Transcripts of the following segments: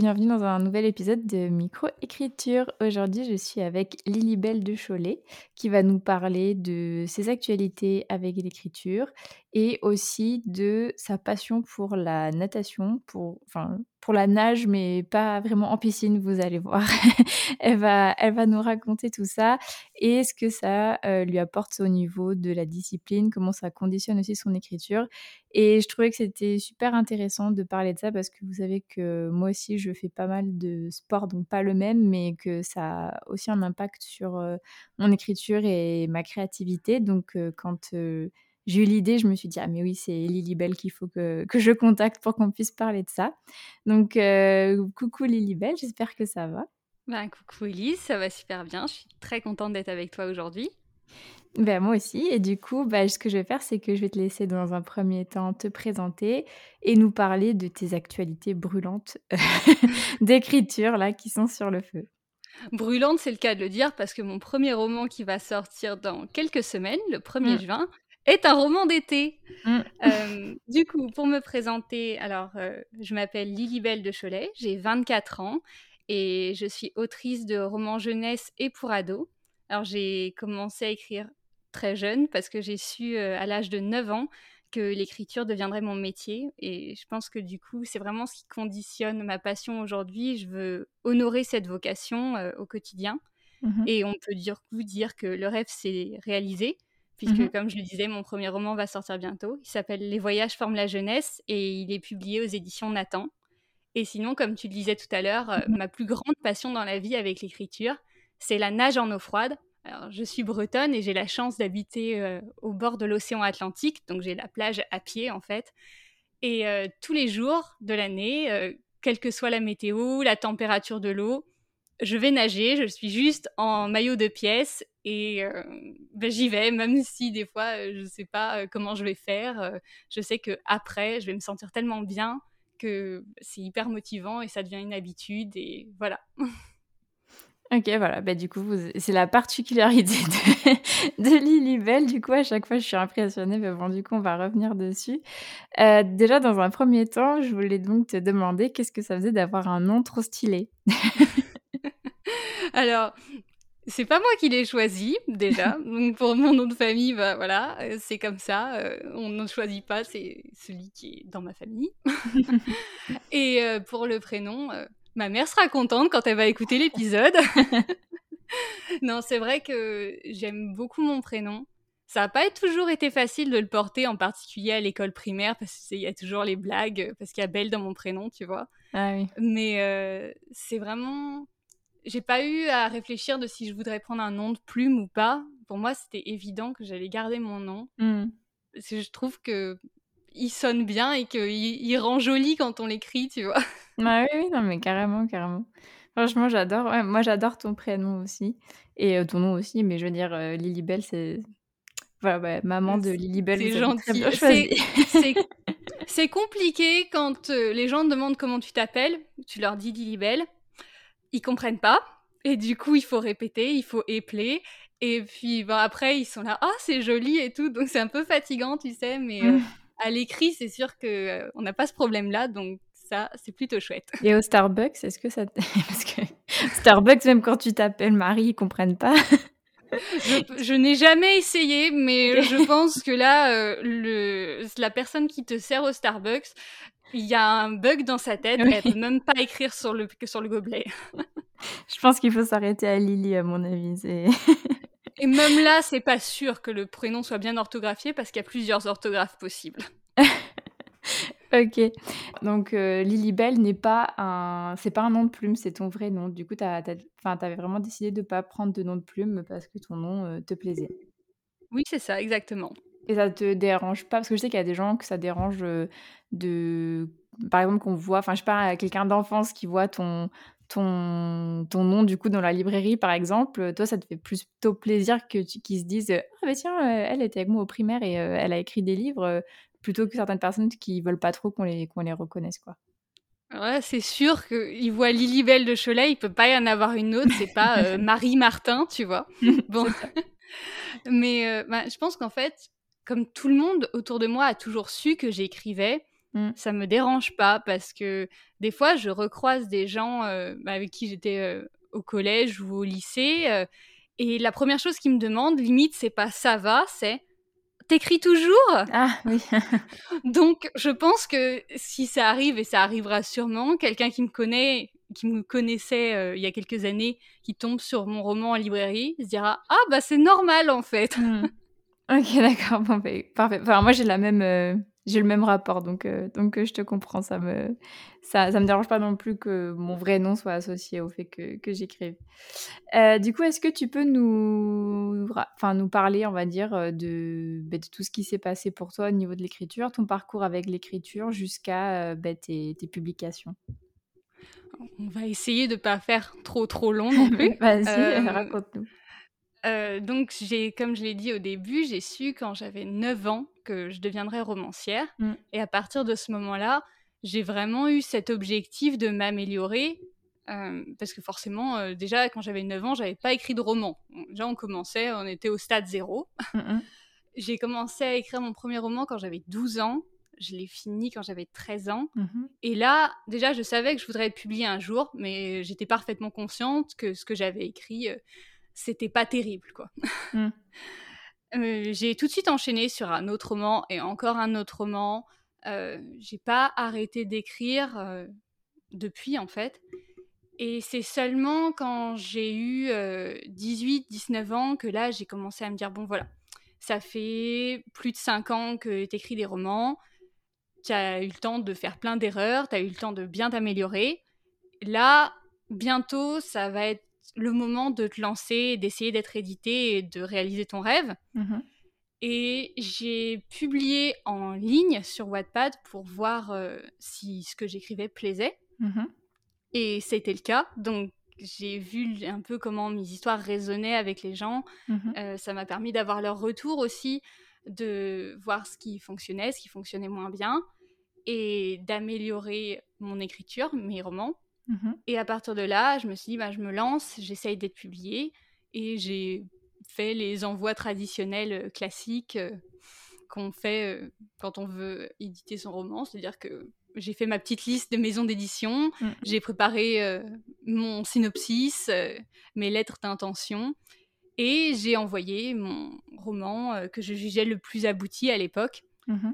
bienvenue dans un nouvel épisode de Microécriture. Aujourd'hui, je suis avec Lilibelle de Cholet qui va nous parler de ses actualités avec l'écriture et aussi de sa passion pour la natation, pour, enfin, pour la nage, mais pas vraiment en piscine, vous allez voir. elle, va, elle va nous raconter tout ça et ce que ça euh, lui apporte au niveau de la discipline, comment ça conditionne aussi son écriture. Et je trouvais que c'était super intéressant de parler de ça parce que vous savez que moi aussi, je fais pas mal de sport, donc pas le même, mais que ça a aussi un impact sur mon écriture et ma créativité. Donc quand j'ai eu l'idée, je me suis dit, ah mais oui, c'est Lilibelle qu'il faut que, que, je contacte pour qu'on puisse parler de ça. Donc, coucou Lilibelle, j'espère que ça va. Ben, coucou Elise, ça va super bien. Je suis très contente d'être avec toi aujourd'hui. Ben, moi aussi. Et du coup, ben, ce que je vais faire, c'est que je vais te laisser dans un premier temps te présenter et nous parler de tes actualités brûlantes d'écriture là qui sont sur le feu. Brûlante, c'est le cas de le dire, parce que mon premier roman qui va sortir dans quelques semaines, le 1er mmh. juin, est un roman d'été. Mm. Euh, du coup, pour me présenter, alors, euh, je m'appelle Lilibelle de Cholet, j'ai 24 ans et je suis autrice de romans jeunesse et pour ados. Alors, j'ai commencé à écrire très jeune parce que j'ai su euh, à l'âge de 9 ans que l'écriture deviendrait mon métier. Et je pense que du coup, c'est vraiment ce qui conditionne ma passion aujourd'hui. Je veux honorer cette vocation au quotidien. Mm-hmm. Et on peut dire, dire que le rêve s'est réalisé puisque, mmh comme je le disais, mon premier roman va sortir bientôt. Il s'appelle Les voyages forment la jeunesse et il est publié aux éditions Nathan. Et sinon, comme tu le disais tout à l'heure, euh, mmh ma plus grande passion dans la vie avec l'écriture, c'est la nage en eau froide. Alors, je suis bretonne et j'ai la chance d'habiter euh, au bord de l'océan Atlantique, donc j'ai la plage à pied en fait. Et euh, tous les jours de l'année, quelle que soit la météo, la température de l'eau, je vais nager, je suis juste en maillot de pièce et euh, ben, j'y vais, même si des fois euh, je ne sais pas euh, comment je vais faire. je sais que après, je vais me sentir tellement bien que c'est hyper motivant et ça devient une habitude et voilà. Ok, voilà. Bah, du coup, c'est la particularité de, de Lilibelle. Du coup, à chaque fois, je suis impressionnée. Mais bon, du coup, on va revenir dessus. déjà, dans un premier temps, je voulais donc te demander qu'est-ce que ça faisait d'avoir un nom trop stylé? Alors, c'est pas moi qui l'ai choisi déjà. Donc pour mon nom de famille, bah voilà, euh, c'est comme ça. Euh, on ne choisit pas, c'est celui qui est dans ma famille. Et euh, pour le prénom, ma mère sera contente quand elle va écouter l'épisode. non, c'est vrai que j'aime beaucoup mon prénom. Ça n'a pas toujours été facile de le porter, en particulier à l'école primaire, parce qu'il y a toujours les blagues, parce qu'il y a Belle dans mon prénom, tu vois. Ah oui. Mais c'est vraiment j'ai pas eu à réfléchir de si je voudrais prendre un nom de plume ou pas. Pour moi, c'était évident que j'allais garder mon nom. Parce que je trouve que il sonne bien et qu'il il rend joli quand on l'écrit, tu vois. Ah oui, oui, non, mais carrément, carrément. Franchement, j'adore. moi, j'adore ton prénom aussi. Et euh, ton nom aussi, mais je veux dire, euh, Lilibelle, c'est. Voilà, maman de Lilibelle. C'est gentil. C'est compliqué quand euh, les gens te demandent comment tu t'appelles. Tu leur dis Lilibelle ils comprennent pas. Et du coup, il faut répéter, il faut épeler. Et puis bon, après, ils sont là, ah, c'est joli et tout. Donc c'est un peu fatigant, tu sais. Mais euh, à l'écrit, c'est sûr qu'on on n'a pas ce problème-là. Donc ça, c'est plutôt chouette. Et au Starbucks, est-ce que ça. Parce que Starbucks, même quand tu t'appelles Marie, ils comprennent pas. je, n'ai jamais essayé, mais je pense que là, euh, le, la personne qui te sert au Starbucks, il y a un bug dans sa tête, elle peut même pas écrire sur le, que sur le gobelet. je pense qu'il faut s'arrêter à Lily, à mon avis. Et même là, c'est pas sûr que le prénom soit bien orthographié parce qu'il y a plusieurs orthographes possibles. Ok. Donc euh, Lily Bell n'est pas un, c'est pas un nom de plume, c'est ton vrai nom. Du coup, tu avais vraiment décidé de pas prendre de nom de plume parce que ton nom euh, te plaisait. Oui, c'est ça, exactement. Et ça te dérange pas? Parce que je sais qu'il y a des gens que ça dérange de. Par exemple, qu'on voit. Enfin, je sais pas, quelqu'un d'enfance qui voit ton, ton, ton nom du coup dans la librairie par exemple, toi ça te fait plutôt plaisir que qu'ils se disent ah bah tiens elle était avec moi au primaire et elle a écrit des livres plutôt que certaines personnes qui veulent pas trop qu'on les qu'on les reconnaisse quoi. Ouais, c'est sûr qu'il voit Lilibelle de Cholet, il peut pas y en avoir une autre, c'est pas Marie Martin, tu vois. Bon, mais bah, je pense qu'en fait, comme tout le monde autour de moi a toujours su que j'écrivais, Mmh. Ça me dérange pas parce que des fois, je recroise des gens euh, bah, avec qui j'étais euh, au collège ou au lycée. Euh, et la première chose qu'ils me demandent, limite, c'est pas ça va, c'est t'écris toujours? Ah oui. Donc, je pense que si ça arrive, et ça arrivera sûrement, quelqu'un qui me connaît, qui me connaissait il y a quelques années, qui tombe sur mon roman en librairie, se dira Ah, bah c'est normal en fait. Mmh. Ok, d'accord, bon, bah, parfait. Enfin, moi, j'ai la même j'ai le même rapport, donc, euh, donc euh, je te comprends. Ça me, ça, ça me dérange pas non plus que mon vrai nom soit associé au fait que, que j'écrive. Euh, du coup, est-ce que tu peux nous, enfin, nous parler, on va dire, de, bah, de tout ce qui s'est passé pour toi au niveau de l'écriture, ton parcours avec l'écriture jusqu'à bah, tes, tes, publications? On va essayer de pas faire trop trop long non plus. Vas-y, raconte-nous. Euh, donc, j'ai, comme je l'ai dit au début, j'ai su quand j'avais 9 ans que je deviendrais romancière. Mmh. Et à partir de ce moment-là, j'ai vraiment eu cet objectif de m'améliorer. Euh, parce que forcément, euh, déjà, quand j'avais 9 ans, j'avais pas écrit de roman. déjà, on commençait, on était au stade zéro. J'ai commencé à écrire mon premier roman quand j'avais 12 ans. Je l'ai fini quand j'avais 13 ans. Mmh Et là, déjà, je savais que je voudrais être publiée un jour, mais j'étais parfaitement consciente que ce que j'avais écrit, c'était pas terrible, quoi. Mmh. Euh, j'ai tout de suite enchaîné sur un autre roman et encore un autre roman. Euh, j'ai pas arrêté d'écrire euh, depuis, en fait. Et c'est seulement quand j'ai eu 18-19 ans que là, j'ai commencé à me dire, bon voilà, ça fait plus de 5 ans que tu écris des romans, tu as eu le temps de faire plein d'erreurs, tu as eu le temps de bien t'améliorer. Là, bientôt, ça va être le moment de te lancer, d'essayer d'être édité et de réaliser ton rêve. Mhm. Et j'ai publié en ligne sur Wattpad pour voir euh, si ce que j'écrivais plaisait. Mhm. Et c'était le cas. Donc j'ai vu un peu comment mes histoires résonnaient avec les gens. Mhm. Euh, ça m'a permis d'avoir leur retour aussi, de voir ce qui fonctionnait, ce qui fonctionnait moins bien, et d'améliorer mon écriture, mes romans. Mmh et à partir de là, je me suis dit, bah, je me lance, j'essaye d'être publiée. Et j'ai fait les envois traditionnels euh, classiques euh, qu'on fait euh, quand on veut éditer son roman. C'est-à-dire que j'ai fait ma petite liste de maisons d'édition, mmh. j'ai préparé mon synopsis, mes lettres d'intention, et j'ai envoyé mon roman que je jugeais le plus abouti à l'époque. Mmh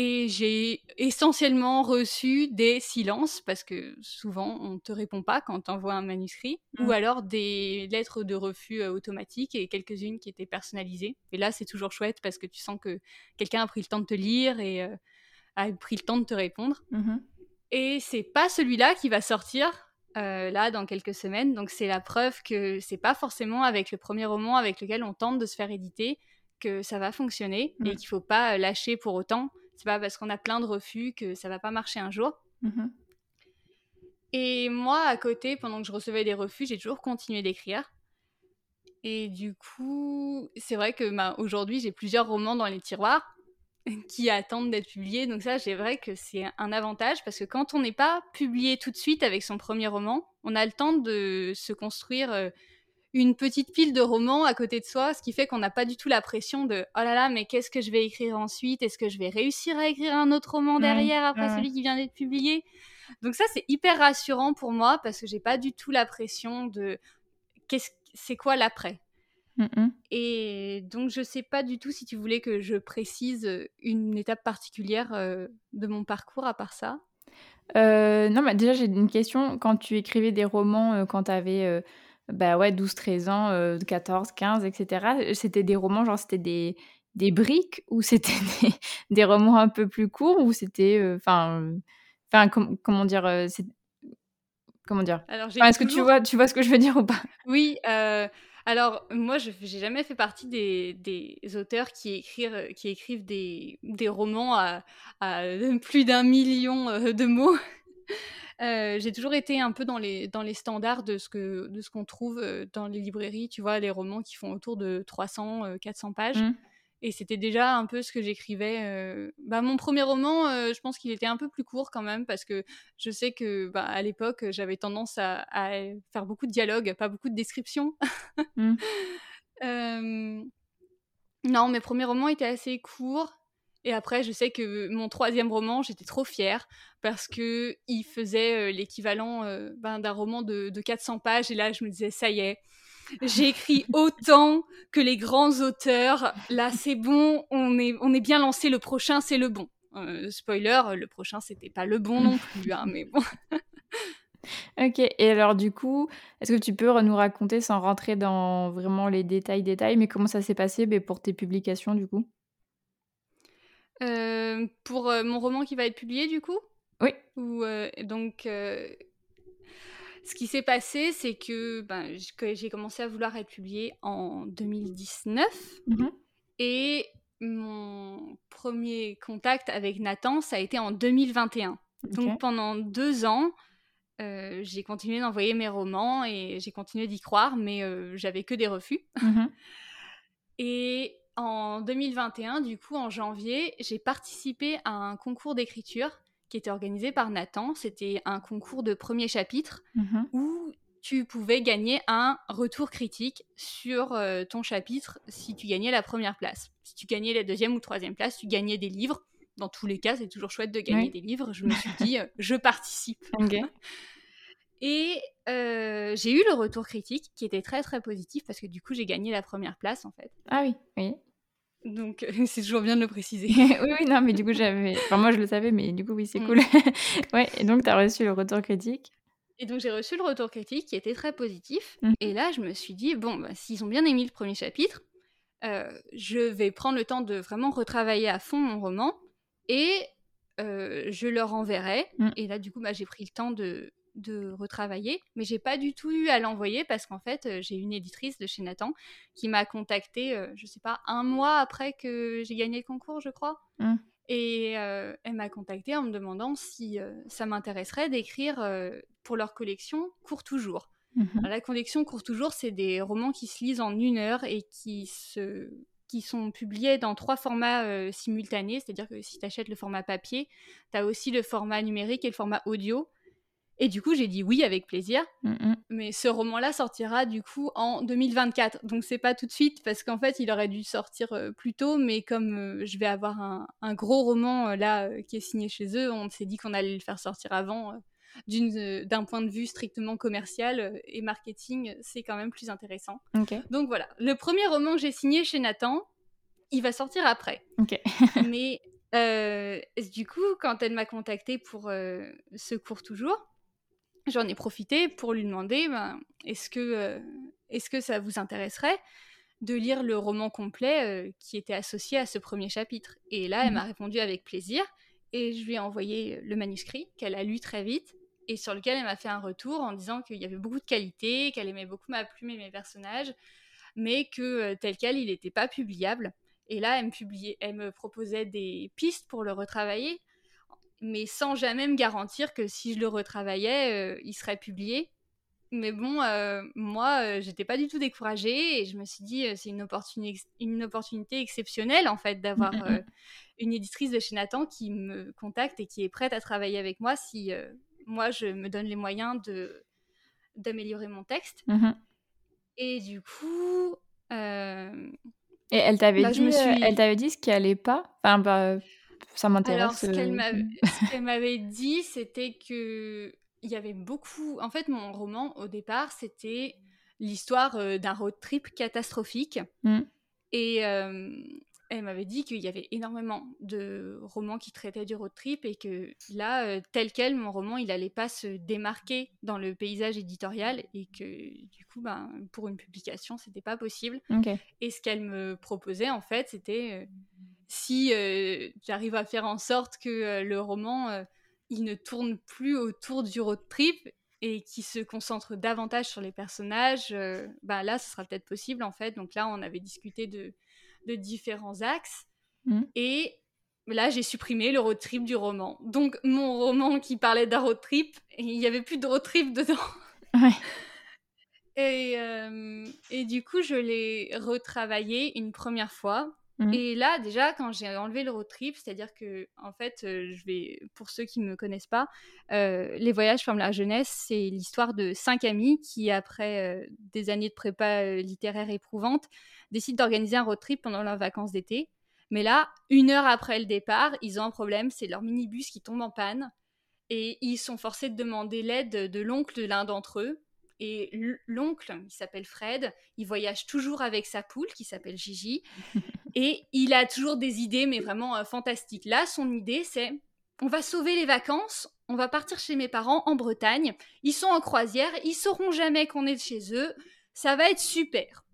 et j'ai essentiellement reçu des silences, parce que souvent on ne te répond pas quand tu envoies un manuscrit, ou mmh. alors des lettres de refus euh, automatiques et quelques-unes qui étaient personnalisées. Et là, c'est toujours chouette parce que tu sens que quelqu'un a pris le temps de te lire et euh, a pris le temps de te répondre. Mmh et c'est pas celui-là qui va sortir euh, là dans quelques semaines. Donc c'est la preuve que c'est pas forcément avec le premier roman avec lequel on tente de se faire éditer que ça va fonctionner et mmh. qu'il faut pas lâcher pour autant. C'est pas parce qu'on a plein de refus que ça va pas marcher un jour. Mhm. Et moi, à côté, pendant que je recevais des refus, j'ai toujours continué d'écrire. Et du coup, c'est vrai que bah, aujourd'hui, j'ai plusieurs romans dans les tiroirs qui attendent d'être publiés. Donc ça, c'est vrai que c'est un avantage parce que quand on n'est pas publié tout de suite avec son premier roman, on a le temps de se construire euh, une petite pile de romans à côté de soi, ce qui fait qu'on n'a pas du tout la pression de oh là là, mais qu'est-ce que je vais écrire ensuite? Est-ce que je vais réussir à écrire un autre roman derrière après celui qui vient d'être publié? Donc ça c'est hyper rassurant pour moi parce que j'ai pas du tout la pression de qu'est-ce c'est quoi l'après? Et donc je sais pas du tout si tu voulais que je précise une étape particulière euh, de mon parcours à part ça. Euh, non, mais déjà j'ai une question. Quand tu écrivais des romans, euh, quand tu avais bah ouais, 12, 13 ans, 14, 15, etc. C'était des romans, genre c'était des, des briques ou c'était des, romans un peu plus courts ou c'était. Enfin, enfin comment dire Comment dire? Est-ce que tu, vois, tu vois ce que je veux dire ou pas? Oui. alors, moi, je n'ai jamais fait partie des, des auteurs qui, écrivent, qui écrivent des, des romans à, à plus d'un million de mots. j'ai toujours été un peu dans les, dans les standards de ce, que, de ce qu'on trouve dans les librairies, tu vois, les romans qui font autour de 300, 400 pages. Mmh. Et c'était déjà un peu ce que j'écrivais. Bah, mon premier roman, je pense qu'il était un peu plus court quand même, parce que je sais que bah, à l'époque, j'avais tendance à, faire beaucoup de dialogues, pas beaucoup de descriptions. Mmh. Non, mes premiers romans étaient assez courts. Et après, je sais que mon troisième roman, j'étais trop fière parce que il faisait l'équivalent ben, d'un roman de, de 400 pages. Et là, je me disais, ça y est, j'ai écrit autant que les grands auteurs. Là, c'est bon, on est, on est bien lancé. Le prochain, c'est le bon. Euh, spoiler, le prochain, c'était pas le bon non plus, hein, mais bon. ok, et alors du coup, est-ce que tu peux nous raconter, sans rentrer dans vraiment les détails, détails, mais comment ça s'est passé mais pour tes publications du coup? Euh, Pour euh, mon roman qui va être publié du coup? Oui. Ou, donc, ce qui s'est passé, c'est que, ben, j'ai commencé à vouloir être publiée en 2019. Mmh et mon premier contact avec Nathan, ça a été en 2021. Donc pendant deux ans, euh, j'ai continué d'envoyer mes romans et j'ai continué d'y croire, mais euh, j'avais que des refus. Mmh et en 2021, du coup, en janvier, j'ai participé à un concours d'écriture qui était organisé par Nathan. C'était un concours de premier chapitre mmh où tu pouvais gagner un retour critique sur euh, ton chapitre si tu gagnais la première place. Si tu gagnais la deuxième ou troisième place, tu gagnais des livres. Dans tous les cas, c'est toujours chouette de gagner des livres. Je me suis dit, euh, je participe. Et euh, j'ai eu le retour critique qui était très très positif parce que du coup j'ai gagné la première place en fait. Ah oui, oui. Donc, c'est toujours bien de le préciser. oui, oui, non, mais du coup, j'avais. Enfin, moi, je le savais, mais du coup, oui, c'est mm. cool. ouais, et donc, tu as reçu le retour critique? Et donc, j'ai reçu le retour critique qui était très positif. Mm. Et là, je me suis dit, bon, bah, s'ils ont bien aimé le premier chapitre, euh, je vais prendre le temps de vraiment retravailler à fond mon roman et euh, je leur enverrai. Mm. Et là, du coup, bah, j'ai pris le temps de, de retravailler, mais j'ai pas du tout eu à l'envoyer parce qu'en fait, euh, j'ai une éditrice de chez Nathan qui m'a contacté, euh, je sais pas, un mois après que j'ai gagné le concours, je crois. Mmh. Et euh, elle m'a contacté en me demandant si ça m'intéresserait d'écrire pour leur collection Court toujours. Mmh. La collection Court toujours, c'est des romans qui se lisent en une heure et qui se qui sont publiés dans trois formats simultanés, c'est-à-dire que si tu achètes le format papier, tu as aussi le format numérique et le format audio. Et du coup, j'ai dit oui avec plaisir. Mm, mm. Mais ce roman-là sortira du coup en 2024. Donc c'est pas tout de suite parce qu'en fait, il aurait dû sortir euh, plus tôt. Mais comme euh, je vais avoir un, gros roman euh, là qui est signé chez eux, on s'est dit qu'on allait le faire sortir avant. d'un point de vue strictement commercial et marketing, c'est quand même plus intéressant. Donc voilà, le premier roman que j'ai signé chez Nathan, il va sortir après. mais du coup, quand elle m'a contacté pour ce cours toujours, j'en ai profité pour lui demander ben, est-ce que, euh, est que ça vous intéresserait de lire le roman complet euh, qui était associé à ce premier chapitre? Et là, elle m'a mmh répondu avec plaisir et je lui ai envoyé le manuscrit qu'elle a lu très vite et sur lequel elle m'a fait un retour en disant qu'il y avait beaucoup de qualités, qu'elle aimait beaucoup ma plume et mes personnages, mais que euh, tel quel, il n'était pas publiable. Et là, elle me, publiait, elle me proposait des pistes pour le retravailler mais sans jamais me garantir que si je le retravaillais, euh, il serait publié. Mais bon, euh, moi, euh, j'étais pas du tout découragée et je me suis dit, c'est une, une opportunité exceptionnelle en fait d'avoir mmh, mmh, mmh. une éditrice de chez Nathan qui me contacte et qui est prête à travailler avec moi si moi je me donne les moyens de d'améliorer mon texte. Et du coup. Et elle t'avait bah, dit, elle t'avait dit ce qui allait pas? Enfin, bah, ça m'intéresse. Alors, ce qu'elle m'avait dit, c'était que il y avait beaucoup. En fait, mon roman, au départ, c'était l'histoire euh, d'un road trip catastrophique. Mmh. Et euh, elle m'avait dit qu'il y avait énormément de romans qui traitaient du road trip et que là, euh, tel quel, mon roman, il allait pas se démarquer dans le paysage éditorial et que du coup, ben, pour une publication, c'était pas possible. Et ce qu'elle me proposait, en fait, c'était si euh, j'arrive à faire en sorte que euh, le roman euh, il ne tourne plus autour du road trip et qui se concentre davantage sur les personnages, bah là, ce sera peut-être possible en fait. Donc là, on avait discuté de, différents axes. Mmh. Et là, j'ai supprimé le road trip du roman. Donc, mon roman qui parlait d'un road trip, il n'y avait plus de road trip dedans. Ouais. Et, euh, et du coup, je l'ai retravaillé une première fois. Mmh. Et là, déjà, quand j'ai enlevé le road trip, c'est-à-dire que, en fait, euh, je vais, pour ceux qui ne me connaissent pas, euh, Les Voyages forment la jeunesse, c'est l'histoire de cinq amis qui, après des années de prépa littéraire éprouvante, décident d'organiser un road trip pendant leurs vacances d'été. Mais là, une heure après le départ, ils ont un problème, c'est leur minibus qui tombe en panne. Et ils sont forcés de demander l'aide de l'oncle de l'un d'entre eux. Et l'oncle, il s'appelle Fred, il voyage toujours avec sa poule qui s'appelle Gigi. et il a toujours des idées, mais vraiment euh, fantastiques. Là, son idée, c'est on va sauver les vacances, on va partir chez mes parents en Bretagne. Ils sont en croisière, ils sauront jamais qu'on est chez eux. Ça va être super.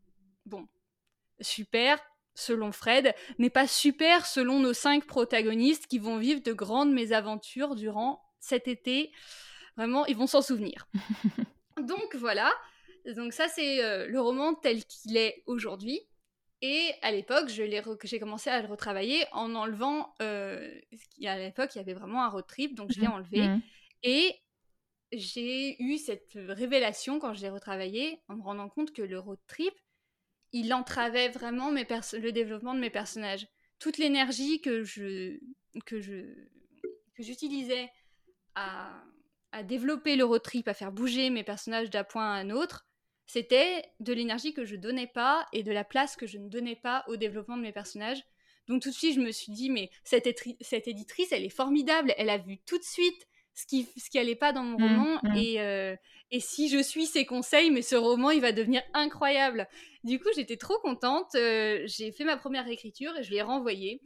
Bon, super, selon Fred, n'est pas super selon nos cinq protagonistes qui vont vivre de grandes mésaventures durant cet été. Vraiment, ils vont s'en souvenir. Donc voilà, donc ça c'est euh, le roman tel qu'il est aujourd'hui. Et à l'époque, j'ai commencé à le retravailler en enlevant. Euh, à l'époque, il y avait vraiment un road trip, donc je l'ai mmh. enlevé. Mmh. Et j'ai eu cette révélation quand je l'ai retravaillé, en me rendant compte que le road trip, il entravait vraiment mes le développement de mes personnages. Toute l'énergie que je que je que j'utilisais à, à développer le road trip, à faire bouger mes personnages d'un point à un autre, c'était de l'énergie que je donnais pas et de la place que je ne donnais pas au développement de mes personnages. Donc tout de suite, je me suis dit, mais cette, cette éditrice, elle est formidable, elle a vu tout de suite ce qui ce qui allait pas dans mon mmh, roman mmh. et euh, et si je suis ses conseils mais ce roman il va devenir incroyable du coup j'étais trop contente euh, j'ai fait ma première écriture et je l'ai renvoyée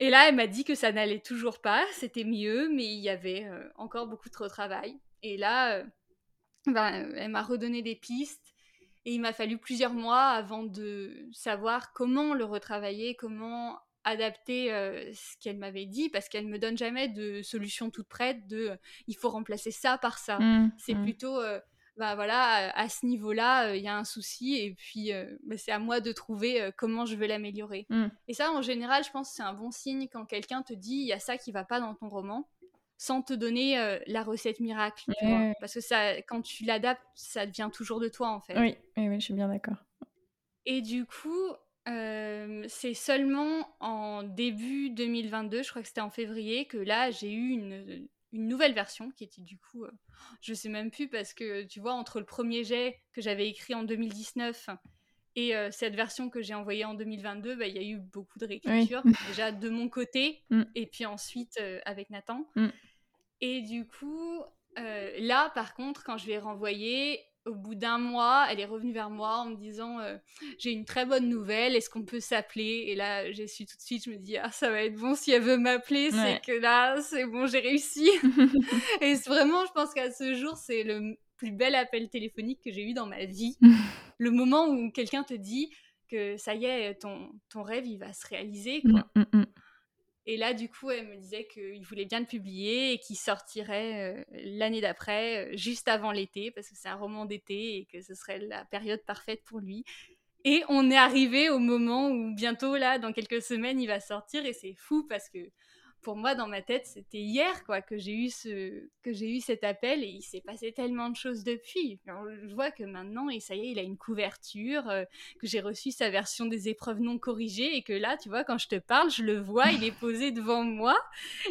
et là elle m'a dit que ça n'allait toujours pas c'était mieux mais il y avait euh, encore beaucoup trop de travail et là ben, elle m'a redonné des pistes et il m'a fallu plusieurs mois avant de savoir comment le retravailler comment adapter euh, ce qu'elle m'avait dit parce qu'elle me donne jamais de solution toute prête de euh, il faut remplacer ça par ça. Mmh, c'est mmh. plutôt euh, bah voilà à, ce niveau-là il y a un souci et puis bah, c'est à moi de trouver comment je veux l'améliorer. Mmh. Et ça en général je pense c'est un bon signe quand quelqu'un te dit il y a ça qui va pas dans ton roman sans te donner la recette miracle, parce que ça quand tu l'adaptes ça devient toujours de toi en fait. Oui, oui, oui je suis bien d'accord. Et du coup, c'est seulement en début 2022, je crois que c'était en février, que là j'ai eu une, une, nouvelle version qui était du coup, je sais même plus parce que tu vois, entre le premier jet que j'avais écrit en 2019 et cette version que j'ai envoyée en 2022, bah, il y a eu beaucoup de réécriture, déjà de mon côté mmh. et puis ensuite avec Nathan. Mmh. Et du coup, là par contre, quand je vais renvoyer, au bout d'un mois, elle est revenue vers moi en me disant euh, J'ai une très bonne nouvelle, est-ce qu'on peut s'appeler? Et là, j'ai su tout de suite, je me dis Ah, ça va être bon si elle veut m'appeler, c'est que là, c'est bon, j'ai réussi. et vraiment, je pense qu'à ce jour, c'est le plus bel appel téléphonique que j'ai eu dans ma vie. le moment où quelqu'un te dit que ça y est, ton, ton rêve, il va se réaliser. Quoi. Mm, mm, mm. Et là, du coup, elle me disait qu'il voulait bien le publier et qu'il sortirait euh, l'année d'après, euh, juste avant l'été, parce que c'est un roman d'été et que ce serait la période parfaite pour lui. Et on est arrivé au moment où bientôt, là, dans quelques semaines, il va sortir et c'est fou parce que pour moi, dans ma tête, c'était hier quoi que j'ai eu ce que j'ai eu cet appel et il s'est passé tellement de choses depuis. je vois que maintenant, et ça y est, il a une couverture, euh, que j'ai reçu sa version des épreuves non corrigées et que là, tu vois, quand je te parle, je le vois, il est posé devant moi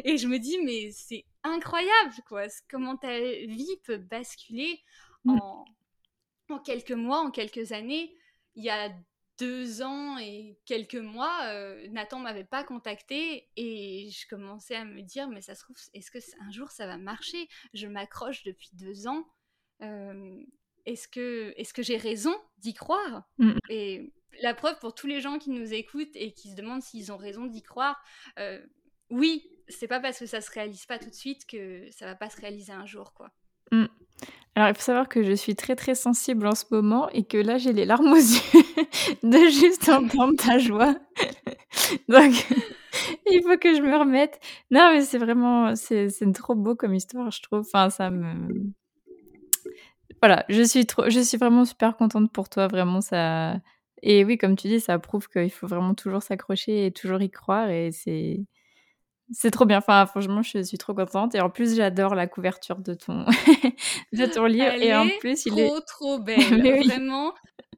et je me dis mais c'est incroyable quoi, comment ta vie peut basculer mm. en, en quelques mois, en quelques années. Il y a deux ans et quelques mois, euh, Nathan m'avait pas contacté et je commençais à me dire mais ça se trouve est-ce que un jour ça va marcher? Je m'accroche depuis deux ans. Euh, est-ce que est-ce que j'ai raison d'y croire? Mmh. Et la preuve pour tous les gens qui nous écoutent et qui se demandent s'ils ont raison d'y croire, euh, oui, c'est pas parce que ça se réalise pas tout de suite que ça va pas se réaliser un jour quoi. Mmh. Alors, il faut savoir que je suis très très sensible en ce moment et que là, j'ai les larmes aux yeux de juste entendre ta joie. Donc, il faut que je me remette. Non, mais c'est vraiment, c'est trop beau comme histoire, je trouve. Enfin, ça me. Voilà, je suis, trop, je suis vraiment super contente pour toi, vraiment. ça. Et oui, comme tu dis, ça prouve qu'il faut vraiment toujours s'accrocher et toujours y croire. Et c'est C'est trop bien. Enfin, franchement, je suis trop contente. Et en plus, j'adore la couverture de ton, de ton livre. Elle et en plus, trop, il est trop belle. Vraiment,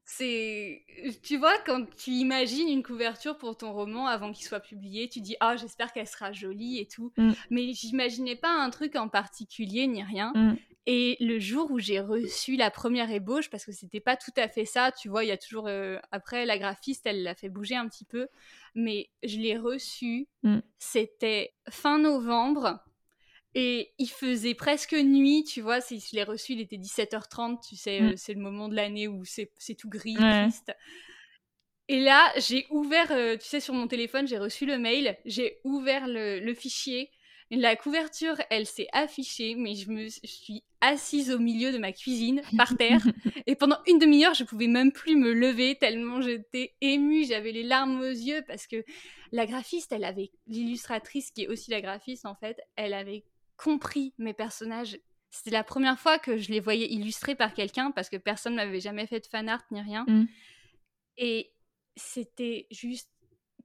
c'est. Tu vois, quand tu imagines une couverture pour ton roman avant qu'il soit publié, tu dis Ah, j'espère qu'elle sera jolie et tout. Mm. Mais j'imaginais pas un truc en particulier ni rien. Mm. Et le jour où j'ai reçu la première ébauche, parce que c'était pas tout à fait ça, tu vois, il y a toujours. euh, après, la graphiste, elle l'a fait bouger un petit peu. Mais je l'ai reçu, Mm. c'était fin novembre. Et il faisait presque nuit, tu vois. Si je l'ai reçu, il était 17h30, tu sais, Mm. euh, c'est le moment de l'année où c'est tout gris, Ouais. triste. Et là, j'ai ouvert, euh, tu sais, sur mon téléphone, j'ai reçu le mail, j'ai ouvert le, le fichier. La couverture, elle s'est affichée, mais je me suis assise au milieu de ma cuisine, par terre. et pendant une demi-heure, je pouvais même plus me lever tellement j'étais émue, j'avais les larmes aux yeux parce que la graphiste, elle avait, l'illustratrice qui est aussi la graphiste en fait, elle avait compris mes personnages. C'était la première fois que je les voyais illustrés par quelqu'un parce que personne m'avait jamais fait de fan art ni rien. Mm. Et c'était juste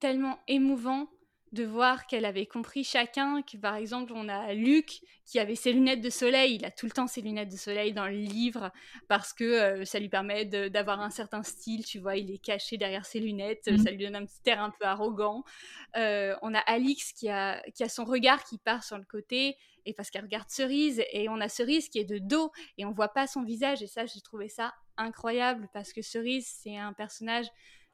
tellement émouvant de voir qu'elle avait compris chacun, que par exemple on a Luc qui avait ses lunettes de soleil, il a tout le temps ses lunettes de soleil dans le livre parce que euh, ça lui permet d'avoir un certain style, tu vois, il est caché derrière ses lunettes, Mhm. ça lui donne un petit air un peu arrogant. Euh, on a Alix qui a, qui a son regard qui part sur le côté et parce qu'elle regarde Cerise et on a Cerise qui est de dos et on voit pas son visage et ça j'ai trouvé ça incroyable parce que Cerise c'est un personnage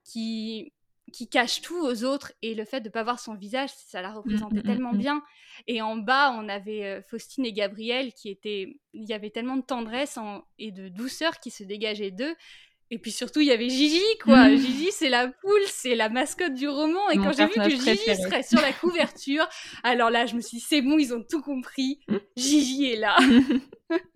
qui qui cache tout aux autres et le fait de pas voir son visage ça la représentait mm, tellement mm. bien et en bas on avait euh, Faustine et Gabriel qui étaient il y avait tellement de tendresse en- et de douceur qui se dégageait d'eux et puis surtout il y avait Gigi quoi. Gigi c'est la poule c'est la mascotte du roman et Mon quand j'ai vu que Gigi préféré. serait sur la couverture alors là je me suis dit c'est bon ils ont tout compris. Gigi est là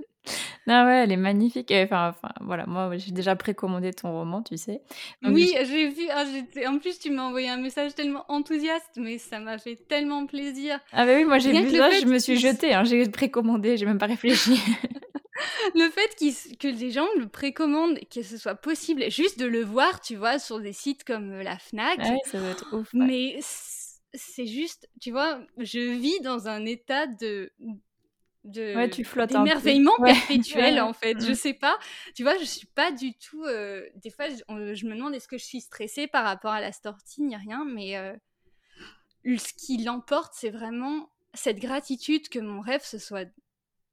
Non, ouais, elle est magnifique. Enfin, enfin, voilà, moi, j'ai déjà précommandé ton roman, tu sais. Donc, Oui, j'ai vu. ah, en plus, tu m'as envoyé un message tellement enthousiaste, mais ça m'a fait tellement plaisir. Ah bah oui, moi j'ai vu ça, fait je me suis jetée, hein, j'ai précommandé, j'ai même pas réfléchi. Le fait s- que les gens le précommandent, que ce soit possible, juste de le voir, tu vois, sur des sites comme euh, la Fnac. ouais, ça doit être ouf. ouais. Mais c'est juste, tu vois, je vis dans un état de. De Ouais, tu flottes d'émerveillement Ouais. perpétuel Ouais. en fait je Mm. sais pas tu vois je suis pas du tout euh, des fois je, on- je me demande est-ce que je suis stressée par rapport à la sortie ni rien mais euh, ce qui l'emporte c'est vraiment cette gratitude que mon rêve se soit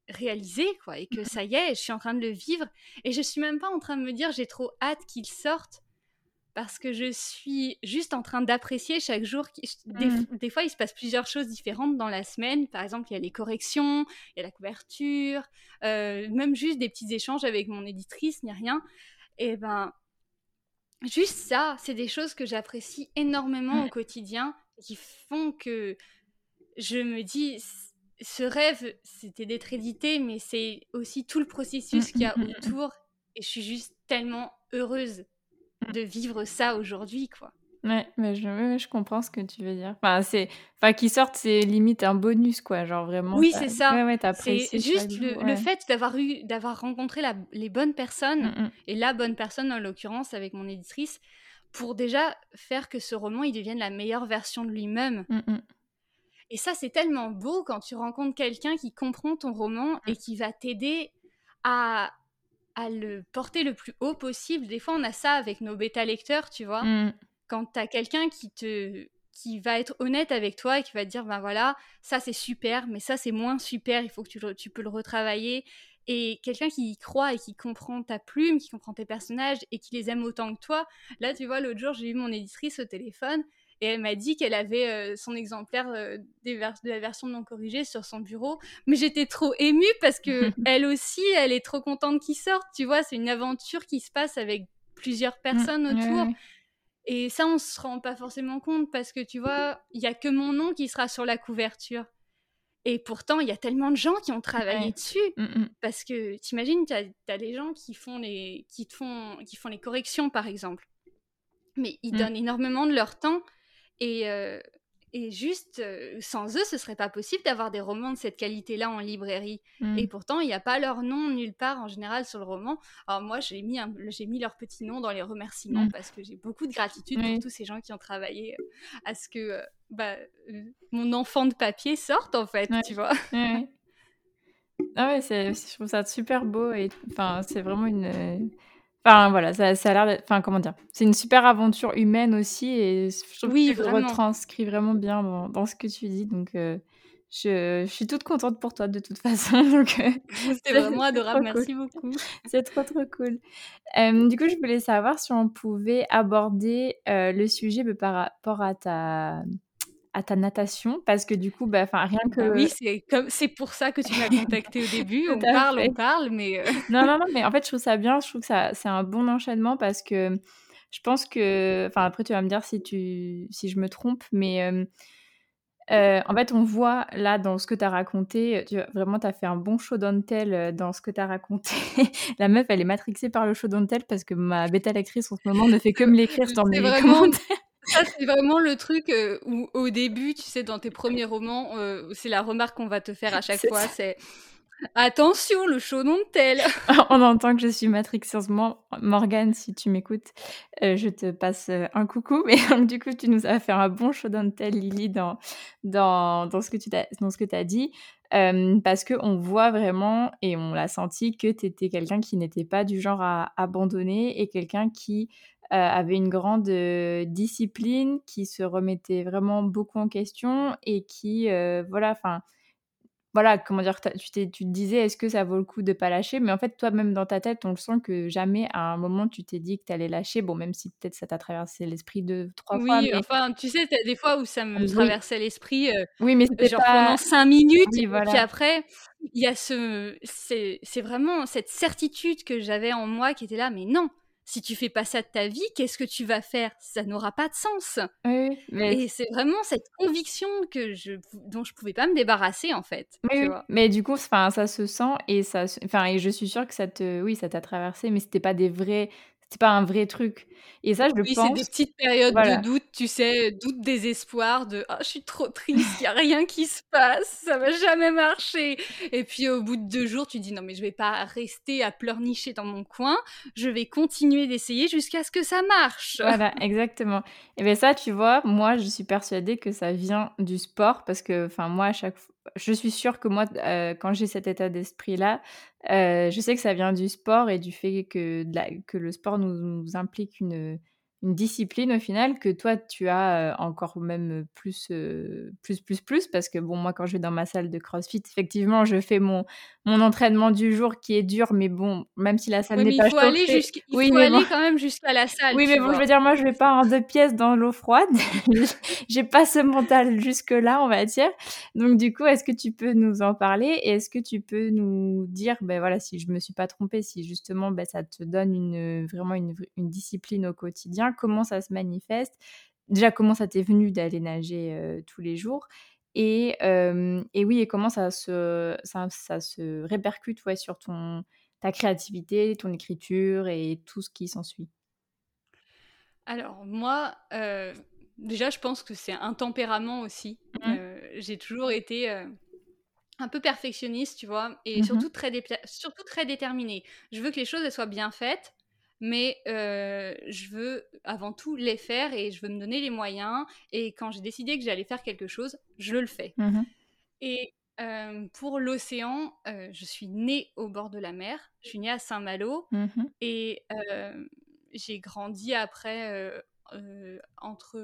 réalisé quoi et que ça y est je suis en train de le vivre et je suis même pas en train de me dire j'ai trop hâte qu'il sorte parce que je suis juste en train d'apprécier chaque jour. qui- Des, des fois, il se passe plusieurs choses différentes dans la semaine. Par exemple, il y a les corrections, il y a la couverture, euh, même juste des petits échanges avec mon éditrice, ni rien. Et ben, juste ça, c'est des choses que j'apprécie énormément au quotidien, qui font que je me dis, ce rêve, c'était d'être édité, mais c'est aussi tout le processus qu'il y a Mm, mm, mm, mm. autour. Et je suis juste tellement heureuse de vivre ça aujourd'hui, quoi. Ouais, mais je, ouais, ouais, je comprends ce que tu veux dire. Enfin, c'est, enfin, qu'ils sortent, c'est limite un bonus, quoi. Genre vraiment. Oui, c'est ça. Ouais, ouais, C'est juste le, fait d'avoir eu, d'avoir rencontré la- les bonnes personnes, Mm, mm. et la bonne personne en l'occurrence avec mon éditrice, pour déjà faire que ce roman il devienne la meilleure version de lui-même. Mm, mm. Et ça, c'est tellement beau quand tu rencontres quelqu'un qui comprend ton roman et qui va t'aider à, à le porter le plus haut possible. Des fois, on a ça avec nos bêta-lecteurs, tu vois. Mm. Quand tu as quelqu'un qui te qui va être honnête avec toi et qui va te dire ben voilà ça c'est super mais ça c'est moins super il faut que tu, le- tu peux le retravailler et quelqu'un qui y croit et qui comprend ta plume qui comprend tes personnages et qui les aime autant que toi là tu vois l'autre jour j'ai eu mon éditrice au téléphone et elle m'a dit qu'elle avait euh, son exemplaire euh, des vers- de la version non corrigée sur son bureau mais j'étais trop émue parce que elle aussi elle est trop contente qu'il sorte tu vois c'est une aventure qui se passe avec plusieurs personnes autour et ça, on se rend pas forcément compte parce que tu vois, il y a que mon nom qui sera sur la couverture. Et pourtant, il y a tellement de gens qui ont travaillé Ouais. dessus. Mm, mm. Parce que t'imagines, t'as as des gens qui font les, qui font, qui font les corrections, par exemple. Mais ils Mm. donnent énormément de leur temps. Et, euh, et juste, sans eux, ce serait pas possible d'avoir des romans de cette qualité-là en librairie. Mmh. Et pourtant, il n'y a pas leur nom nulle part en général sur le roman. Alors moi, j'ai mis, j'ai mis leur petit nom dans les remerciements mmh. parce que j'ai beaucoup de gratitude pour tous ces gens qui ont travaillé à ce que bah, mon enfant de papier sorte, en fait, tu vois. ah ouais, je trouve ça super beau et enfin, c'est vraiment une Enfin voilà, ça, ça a l'air. Enfin comment dire C'est une super aventure humaine aussi et je trouve oui, que tu retranscris vraiment bien dans, ce que tu dis. Donc euh, je, je, suis toute contente pour toi de toute façon. Donc euh, c'était vraiment adorable. Merci beaucoup. C'est trop trop cool. Euh, du coup, je voulais savoir si on pouvait aborder le sujet par rapport à ta à ta natation parce que du coup, bah, rien que. Bah oui, c'est comme c'est pour ça que tu m'as contacté au début. on parle, on parle, mais. Euh non, non, non, mais en fait, je trouve ça bien. Je trouve que ça, c'est un bon enchaînement parce que je pense que. Enfin, après, tu vas me dire si, tu, si je me trompe, mais. Euh, en fait, on voit là dans ce que tu as raconté, tu, vraiment, tu as fait un bon show tel dans ce que tu as raconté. La meuf, elle est matrixée par le show tel parce que ma bêta lectrice en ce moment ne fait que me l'écrire dans mes commentaires. Ça, c'est vraiment le truc euh, où, au début, tu sais, dans tes premiers romans, euh, c'est la remarque qu'on va te faire à chaque fois, c'est Attention, le chaudon de tel. On entend que je suis matrixeusement Morgane, si tu m'écoutes, euh, je te passe un coucou. Mais du coup, tu nous as fait un bon chaudon de tel, Lily, dans, dans, dans ce que tu as, dans ce que as dit. Parce qu'on voit vraiment, et on l'a senti, que tu étais quelqu'un qui n'était pas du genre à abandonner et quelqu'un qui euh, avait une grande euh, discipline, qui se remettait vraiment beaucoup en question et qui, euh, voilà, enfin, voilà, comment dire, tu, tu te disais, est-ce que ça vaut le coup de pas lâcher? Mais en fait, toi-même dans ta tête, on le sent que jamais à un moment tu t'es dit que tu allais lâcher. Bon, même si peut-être ça t'a traversé l'esprit deux, trois fois. Oui, enfin, tu sais, des fois où ça me traversait l'esprit. oui, mais c'était genre pendant cinq minutes. et Puis après, il y a ce, c'est vraiment cette certitude que j'avais en moi qui était là, mais non si tu fais pas ça de ta vie, qu'est-ce que tu vas faire? Ça n'aura pas de sens. Oui, mais... Et c'est vraiment cette conviction que je, dont je pouvais pas me débarrasser en fait. Oui, mais du coup, ça se sent et ça, enfin, et je suis sûre que ça te, oui, ça t'a traversé, mais c'était pas des vrais, c'est pas un vrai truc. Et ça, je le oui, pense. c'est des petites périodes de doute, tu sais, doute, désespoir, de ah, je suis trop triste, il y a rien qui se passe, ça va jamais marcher. Et puis au bout de deux jours, tu dis non mais je vais pas rester à pleurnicher dans mon coin, je vais continuer d'essayer jusqu'à ce que ça marche. Voilà, exactement. Et bien ça, tu vois, moi, je suis persuadée que ça vient du sport parce que, enfin, moi, à chaque fois je suis sûre que moi, quand j'ai cet état d'esprit-là, je sais que ça vient du sport et du fait que, que le sport nous implique une, une discipline au final que toi tu as encore même plus plus plus plus. Parce que bon moi quand je vais dans ma salle de CrossFit effectivement je fais mon mon entraînement du jour qui est dur mais bon même si la salle n'est pas chauffée. il oui, faut aller quand même jusqu'à la salle oui mais bon je veux dire moi je vais pas en deux pièces dans l'eau froide. J'ai pas ce mental jusque là on va dire. Donc du coup est-ce que tu peux nous en parler et est-ce que tu peux nous dire ben voilà si je me suis pas trompée si justement ben, ça te donne une vraiment une, une discipline au quotidien comment ça se manifeste? Déjà, comment ça t'est venu d'aller nager tous les jours? Et, et, oui, et comment ça se, ça, se répercute ouais, sur ton, ta créativité, ton écriture et tout ce qui s'ensuit? Alors, moi, déjà, je pense que c'est un tempérament aussi. Mmh. J'ai toujours été un peu perfectionniste, tu vois, et mmh surtout, très surtout très déterminée. Je veux que les choses elles soient bien faites, mais je veux avant tout les faire et je veux me donner les moyens. Et quand j'ai décidé que j'allais faire quelque chose, je le fais. Mmh et pour l'océan, je suis née au bord de la mer. Je suis née à Saint-Malo mmh et j'ai grandi après entre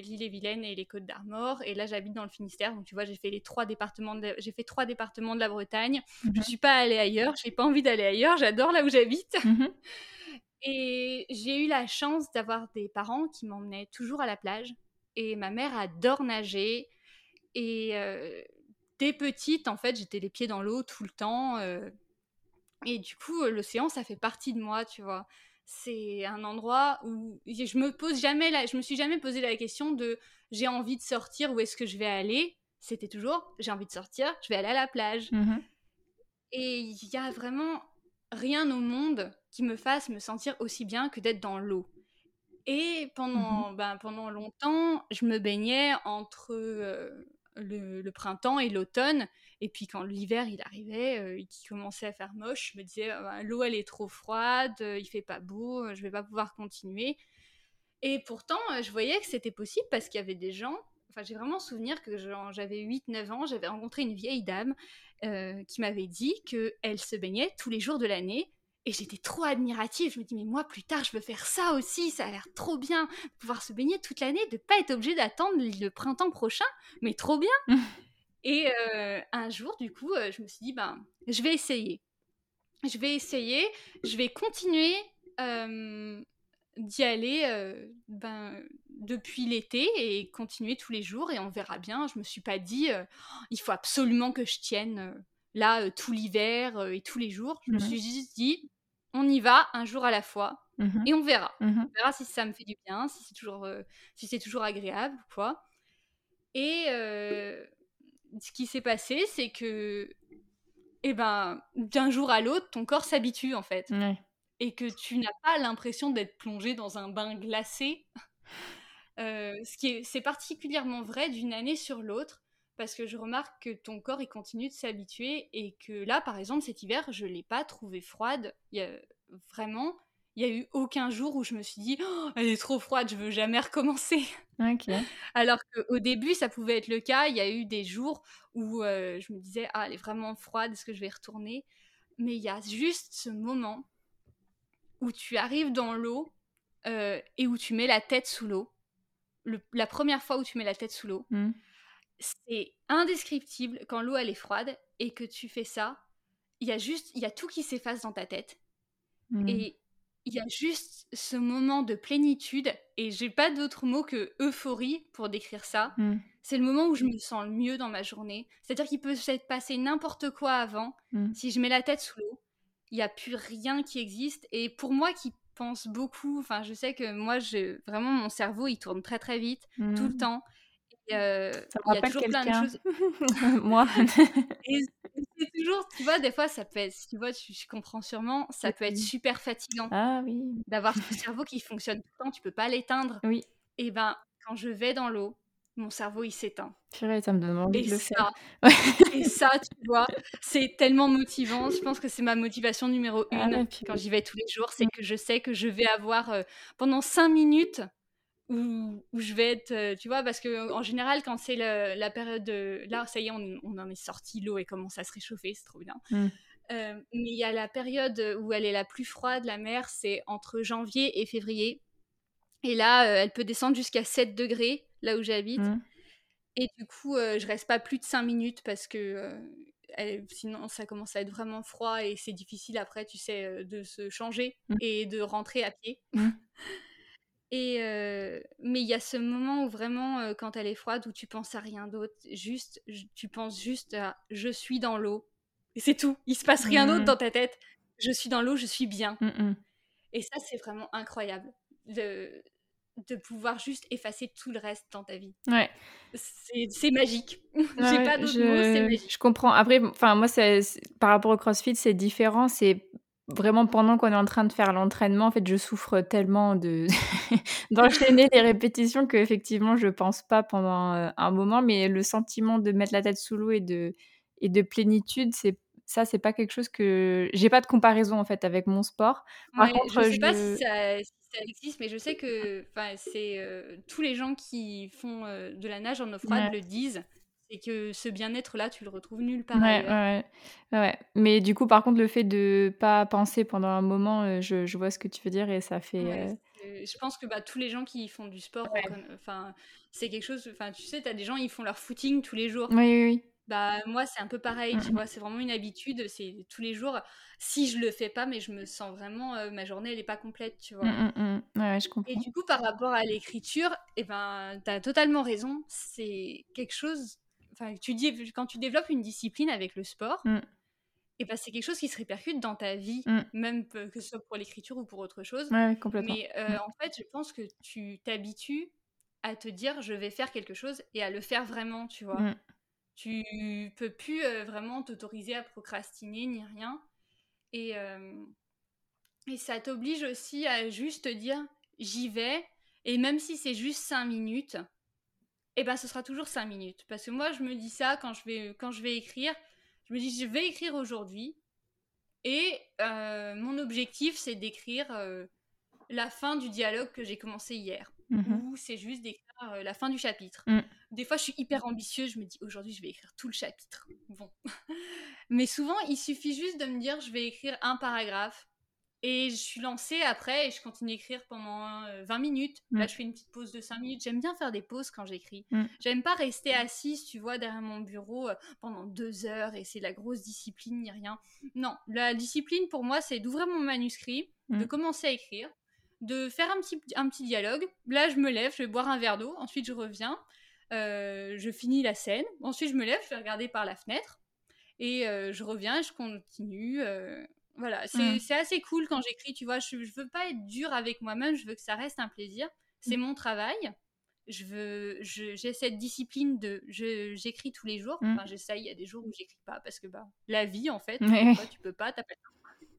l'île-et-Vilaine et les Côtes d'Armor. Et là, j'habite dans le Finistère. Donc, tu vois, j'ai fait les trois départements. De J'ai fait trois départements de la Bretagne. Je ne Je suis pas allée ailleurs. J'ai pas envie d'aller ailleurs. J'adore là où j'habite. Et j'ai eu la chance d'avoir des parents qui m'emmenaient toujours à la plage. Et ma mère adore nager. Et euh, dès petite, en fait, j'étais les pieds dans l'eau tout le temps. Euh. et du coup, euh, l'océan, ça fait partie de moi, tu vois. C'est un endroit où je me pose jamais la... je me suis jamais posé la question de j'ai envie de sortir, où est-ce que je vais aller? C'était toujours j'ai envie de sortir, je vais aller à la plage. Mmh et il y a vraiment rien au monde qui me fasse me sentir aussi bien que d'être dans l'eau. Et pendant, mmh ben, pendant longtemps, je me baignais entre le, printemps et l'automne. Et puis quand l'hiver il arrivait et qu'il commençait à faire moche, je me disais «Ah ben, l'eau elle est trop froide, il fait pas beau, je vais pas pouvoir continuer. Et pourtant, je voyais que c'était possible parce qu'il y avait des gens. Enfin, j'ai vraiment souvenir que j'avais 8-9 ans, j'avais rencontré une vieille dame qui m'avait dit qu'elle se baignait tous les jours de l'année et j'étais trop admirative. Je me dis, mais moi, plus tard, je veux faire ça aussi. Ça a l'air trop bien. De pouvoir se baigner toute l'année, de pas être obligé d'attendre le printemps prochain. Mais trop bien. et euh, un jour, du coup, euh, je me suis dit, ben, je vais essayer. Je vais essayer. Je vais continuer euh, d'y aller ben, depuis l'été et continuer tous les jours. Et on verra bien. Je me suis pas dit, il faut absolument que je tienne là tout l'hiver et tous les jours. Je me suis juste dit, on y va un jour à la fois mmh et on verra. Mmh on verra si ça me fait du bien, si c'est toujours, euh, si c'est toujours agréable ou quoi. Et euh, ce qui s'est passé, c'est que, eh ben, d'un jour à l'autre, ton corps s'habitue en fait. Et que tu n'as pas l'impression d'être plongé dans un bain glacé. Euh, ce qui est, c'est particulièrement vrai d'une année sur l'autre parce que je remarque que ton corps il continue de s'habituer et que là par exemple cet hiver je l'ai pas trouvé froide. Il y a, vraiment il y a eu aucun jour où je me suis dit oh, elle est trop froide je veux jamais recommencer. Alors qu'au début ça pouvait être le cas. Il y a eu des jours où euh, je me disais ah elle est vraiment froide est-ce que je vais retourner? Mais il y a juste ce moment où tu arrives dans l'eau euh, et où tu mets la tête sous l'eau. La première fois où tu mets la tête sous l'eau mmh c'est indescriptible quand l'eau elle est froide et que tu fais ça. Il y a juste, il y a tout qui s'efface dans ta tête. Mmh. Et il y a juste ce moment de plénitude et j'ai pas d'autre mot que euphorie pour décrire ça. Mmh. C'est le moment où je me sens le mieux dans ma journée. C'est-à-dire qu'il peut s'être passé n'importe quoi avant. Mmh. Si je mets la tête sous l'eau, il n'y a plus rien qui existe. Et pour moi qui pense beaucoup, enfin je sais que moi, je, vraiment mon cerveau il tourne très très vite tout le temps. Euh, ça me rappelle quelqu'un. Moi. c'est toujours, tu vois, des fois, ça peut être, tu vois, je comprends sûrement, ça peut être super fatigant. Ah oui. D'avoir ce cerveau qui fonctionne tout le temps, tu peux pas l'éteindre. Oui. Et ben, quand je vais dans l'eau, mon cerveau il s'éteint. Purée, ça me donne envie de le faire. et ça, tu vois, c'est tellement motivant. Je pense que c'est ma motivation numéro ah une quand j'y vais tous les jours, c'est mmh. que je sais que je vais avoir euh, pendant cinq minutes où, je vais être, euh, tu vois, parce que en général, quand c'est la période de... Là, ça y est, on, en est sorti, l'eau et commence à se réchauffer, c'est trop bien. Mmh. Euh, mais il y a la période où elle est la plus froide, la mer, c'est entre janvier et février. Et là, euh, elle peut descendre jusqu'à 7 degrés, là où j'habite. Mmh. Et du coup, je reste pas plus de 5 minutes parce que sinon, ça commence à être vraiment froid et c'est difficile après, tu sais, de se changer mmh. et de rentrer à pied. Et mais il y a ce moment où vraiment, quand elle est froide, où tu penses à rien d'autre, juste, tu penses juste à je suis dans l'eau. Et c'est tout. Il se passe rien d'autre mmh. dans ta tête. Je suis dans l'eau, je suis bien. Mmh et ça, c'est vraiment incroyable de, de pouvoir juste effacer tout le reste dans ta vie. Ouais. C'est magique. J'ai pas d'autres mots, c'est magique. Je comprends. Après, enfin, moi, par rapport au CrossFit, c'est différent. C'est vraiment pendant qu'on est en train de faire l'entraînement, en fait, je souffre tellement de d'enchaîner les répétitions que effectivement, je pense pas pendant euh, un moment. Mais le sentiment de mettre la tête sous l'eau et de et de plénitude, c'est ça, c'est pas quelque chose que j'ai pas de comparaison en fait avec mon sport. Par contre, je sais pas si ça, existe, mais je sais que c'est euh, tous les gens qui font euh, de la nage en eau froide le disent et que ce bien-être-là, tu le retrouves nulle part ouais, Ouais, ouais. Mais du coup, par contre, le fait de pas penser pendant un moment, euh, je, je vois ce que tu veux dire et ça fait. Euh je pense que bah, tous les gens qui font du sport, enfin, c'est quelque chose. Enfin, tu sais, tu as des gens, ils font leur footing tous les jours. Oui, oui, oui. Bah moi c'est un peu pareil, tu mmh vois, c'est vraiment une habitude, c'est tous les jours. Si je le fais pas, mais je me sens vraiment, euh, ma journée elle est pas complète, tu vois. Mmh, ouais, je comprends. Et du coup par rapport à l'écriture, et eh ben t'as totalement raison, c'est quelque chose tu dis, quand tu développes une discipline avec le sport, mm. et ben c'est quelque chose qui se répercute dans ta vie, mm. même que ce soit pour l'écriture ou pour autre chose. complètement. Mais euh, mm. en fait, je pense que tu t'habitues à te dire je vais faire quelque chose et à le faire vraiment, tu vois. Tu peux plus euh, vraiment t'autoriser à procrastiner ni rien. Et, euh, et ça t'oblige aussi à juste dire j'y vais Et même si c'est juste 5 minutes, eh ben ce sera toujours 5 minutes. Parce que moi, je me dis ça quand je vais, quand je vais écrire. Je me dis, je vais écrire aujourd'hui. Et euh, mon objectif, c'est d'écrire euh, la fin du dialogue que j'ai commencé hier. Mhm. Ou c'est juste d'écrire euh, la fin du chapitre. Mm. Des fois, je suis hyper ambitieuse. Je me dis, aujourd'hui, je vais écrire tout le chapitre. Bon. Mais souvent, il suffit juste de me dire, je vais écrire un paragraphe. Et je suis lancée après et je continue d'écrire pendant 20 minutes. Mm. Là, je fais une petite pause de 5 minutes. J'aime bien faire des pauses quand j'écris. Mm. J'aime pas rester assise, tu vois, derrière mon bureau pendant deux heures et c'est la grosse discipline ni rien. Non, la discipline pour moi, c'est d'ouvrir mon manuscrit, de commencer à écrire, de faire un petit, un petit dialogue. Là, je me lève, je vais boire un verre d'eau, ensuite je reviens, euh, je finis la scène, ensuite je me lève, je vais regarder par la fenêtre, et euh, je reviens, je continue. Euh, voilà, mm. c'est assez cool quand j'écris, tu vois, je, je veux pas être dur avec moi-même, je veux que ça reste un plaisir. C'est mm. mon travail. Je veux, j'ai cette discipline de, j'écris tous les jours. Mm. Enfin, j'essaye. Il y a des jours où j'écris pas parce que bah, la vie en fait, tu peux pas, t'as pas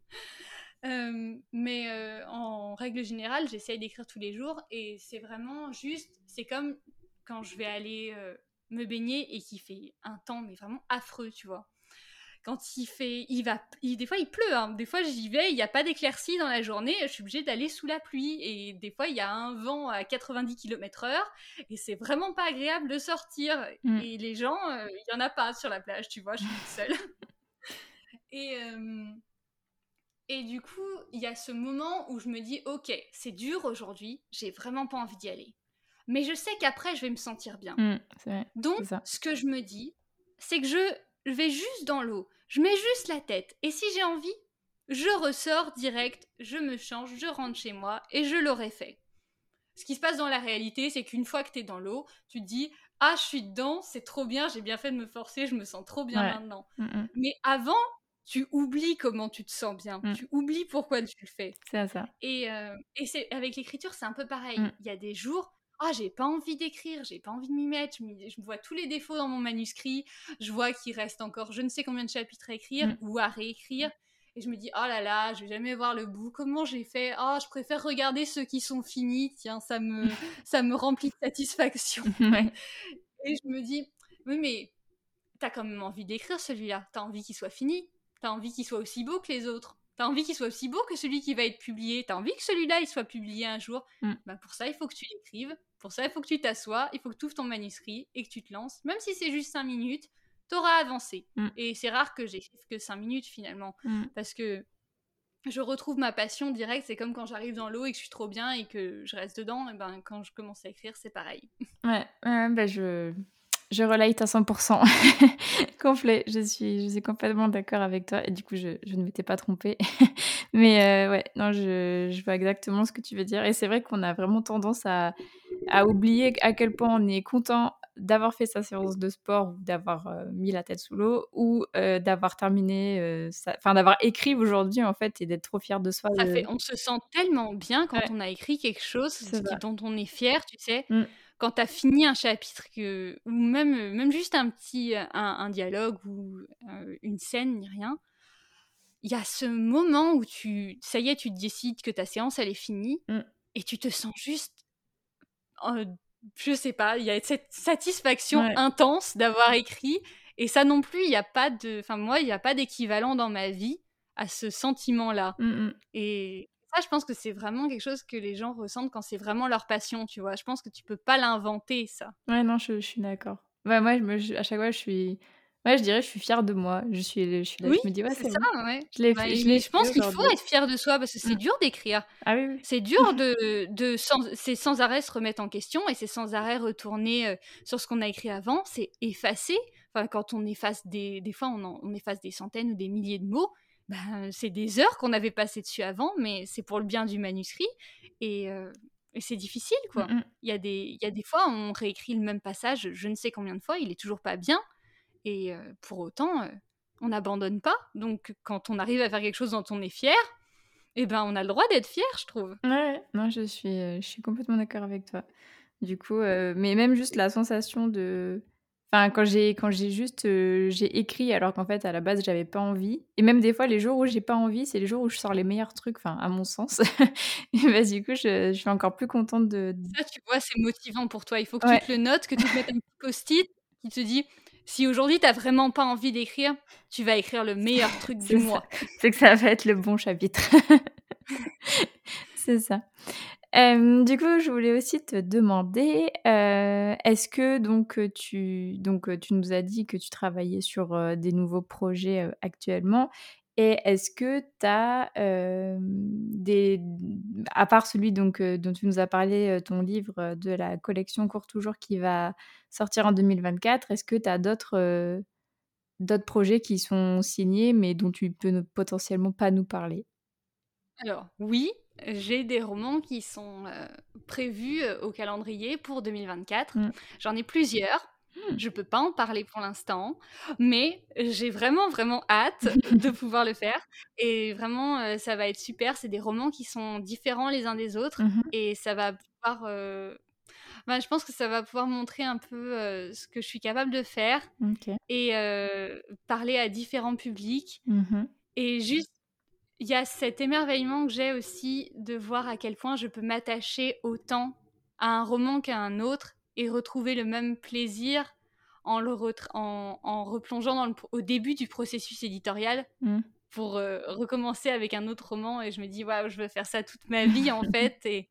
euh, mais euh, en règle générale, j'essaye d'écrire tous les jours et c'est vraiment juste, c'est comme quand je vais aller euh, me baigner et qu'il fait un temps mais vraiment affreux, tu vois. Quand il fait, il va, des fois il pleut, hein. des fois j'y vais, il n'y a pas d'éclaircie dans la journée, je suis obligée d'aller sous la pluie et des fois il y a un vent à 90 km/h et c'est vraiment pas agréable de sortir. Mm. Et les gens, il y en a pas sur la plage, tu vois, je suis toute seule. et et du coup, il y a ce moment où je me dis, ok, c'est dur aujourd'hui, j'ai vraiment pas envie d'y aller. Mais je sais qu'après, je vais me sentir bien. Mmh, Donc, ce que je me dis, c'est que je, vais juste dans l'eau, je mets juste la tête. Et si j'ai envie, je ressors direct, je me change, je rentre chez moi et je l'aurai fait. Ce qui se passe dans la réalité, c'est qu'une fois que tu es dans l'eau, tu te dis Ah, je suis dedans, c'est trop bien, j'ai bien fait de me forcer, je me sens trop bien maintenant. Mmh, mmh. Mais avant, tu oublies comment tu te sens bien, mmh. tu oublies pourquoi tu le fais. C'est ça. Et, euh, et c'est avec l'écriture, c'est un peu pareil. Mmh. Il y a des jours, ah, j'ai pas envie d'écrire, j'ai pas envie de m'y mettre, je, vois tous les défauts dans mon manuscrit, je vois qu'il reste encore je ne sais combien de chapitres à écrire mmh. ou à réécrire. Et je me dis, oh là là, je vais jamais voir le bout. Comment j'ai fait? Oh, je préfère regarder ceux qui sont finis. Tiens, ça me, ça me remplit de satisfaction. Et je me dis, oui, mais t'as quand même envie d'écrire celui-là. T'as envie qu'il soit fini. T'as envie qu'il soit aussi beau que les autres. T'as envie qu'il soit aussi beau que celui qui va être publié. T'as envie que celui-là, il soit publié un jour. Mm. Bah pour ça, il faut que tu l'écrives. Pour ça, il faut que tu t'assoies. Il faut que tu ouvres ton manuscrit et que tu te lances. Même si c'est juste 5 minutes, t'auras avancé. Mm. Et c'est rare que j'écrive que 5 minutes finalement. Mm. Parce que je retrouve ma passion directe. C'est comme quand j'arrive dans l'eau et que je suis trop bien et que je reste dedans. Et ben, quand je commence à écrire, c'est pareil. Ouais, bah je, je relate à 100%. Complet. Je suis, je suis complètement d'accord avec toi. Et du coup, je, je ne m'étais pas trompée. Mais euh, ouais, non, je, je, vois exactement ce que tu veux dire. Et c'est vrai qu'on a vraiment tendance à, à, oublier à quel point on est content d'avoir fait sa séance de sport ou d'avoir euh, mis la tête sous l'eau ou euh, d'avoir terminé, enfin d'avoir écrit aujourd'hui en fait et d'être trop fier de soi. Ça fait, on se sent tellement bien quand on a écrit quelque chose dont on est fier, tu sais. Mmh quand tu as fini un chapitre que, ou même, même juste un petit un, dialogue ou euh, une scène, ni rien, il y a ce moment où tu, ça y est, tu décides que ta séance, elle est finie mmh. et tu te sens juste, euh, je sais pas, il y a cette satisfaction intense d'avoir écrit et ça non plus, il n'y a pas de, enfin moi, il n'y a pas d'équivalent dans ma vie à ce sentiment-là. Mmh, mmh. Et je pense que c'est vraiment quelque chose que les gens ressentent quand c'est vraiment leur passion, tu vois. Je pense que tu peux pas l'inventer, ça. Ouais, non, je, suis d'accord. Ouais, moi, je à chaque fois, je suis. Ouais, je dirais, je suis fière de moi. Je suis, je suis là, oui, je me dis, ouais, c'est ça, ouais. Je, l'ai bah, je, pense qu'il faut être fier de soi parce que c'est mmh. dur d'écrire. Ah oui, oui. C'est dur de, de sans, c'est sans arrêt se remettre en question et c'est sans arrêt retourner euh, sur ce qu'on a écrit avant. C'est effacer. Enfin, quand on efface des, des fois, on, on efface des centaines ou des milliers de mots. Ben, c'est des heures qu'on avait passées dessus avant, mais c'est pour le bien du manuscrit. Et, euh, c'est difficile, quoi. Mmh il, y a des, il y a des fois, on réécrit le même passage je ne sais combien de fois, il est toujours pas bien. Et euh, pour autant, euh, on n'abandonne pas. Donc, quand on arrive à faire quelque chose dont on est fier, eh ben, on a le droit d'être fier, je trouve. Ouais, non, je suis, je suis complètement d'accord avec toi. Du coup, mais même juste la sensation de Enfin, quand j'ai quand j'ai juste j'ai écrit alors qu'en fait à la base j'avais pas envie. Et même des fois les jours où j'ai pas envie, c'est les jours où je sors les meilleurs trucs. Enfin, à mon sens. et bah du coup je, je, suis encore plus contente de. Ça, tu vois, c'est motivant pour toi. Il faut que tu te le notes, que tu te mettes un petit post-it qui te dit si aujourd'hui tu n'as vraiment pas envie d'écrire, tu vas écrire le meilleur truc du mois. C'est que ça va être le bon chapitre. c'est ça. Du coup, je voulais aussi te demander, est-ce que donc tu donc tu nous as dit que tu travaillais sur des nouveaux projets actuellement et est-ce que tu as des à part celui donc dont tu nous as parlé, ton livre de la collection Court toujours qui va sortir en 2024, est-ce que tu as d'autres d'autres projets qui sont signés mais dont tu peux potentiellement pas nous parler? Alors oui, j'ai des romans qui sont prévus au calendrier pour 2024. Mmh. J'en ai plusieurs. Mmh. Je peux pas en parler pour l'instant, mais j'ai vraiment vraiment hâte de pouvoir le faire. Et vraiment, ça va être super. C'est des romans qui sont différents les uns des autres, mmh et ça va pouvoir. Ben, je pense que ça va pouvoir montrer un peu ce que je suis capable de faire et parler à différents publics. Et juste il y a cet émerveillement que j'ai aussi de voir à quel point je peux m'attacher autant à un roman qu'à un autre et retrouver le même plaisir en, le en, en, replongeant dans le, au début du processus éditorial mmh. pour euh, recommencer avec un autre roman. Et je me dis, waouh, je veux faire ça toute ma vie en fait. Et,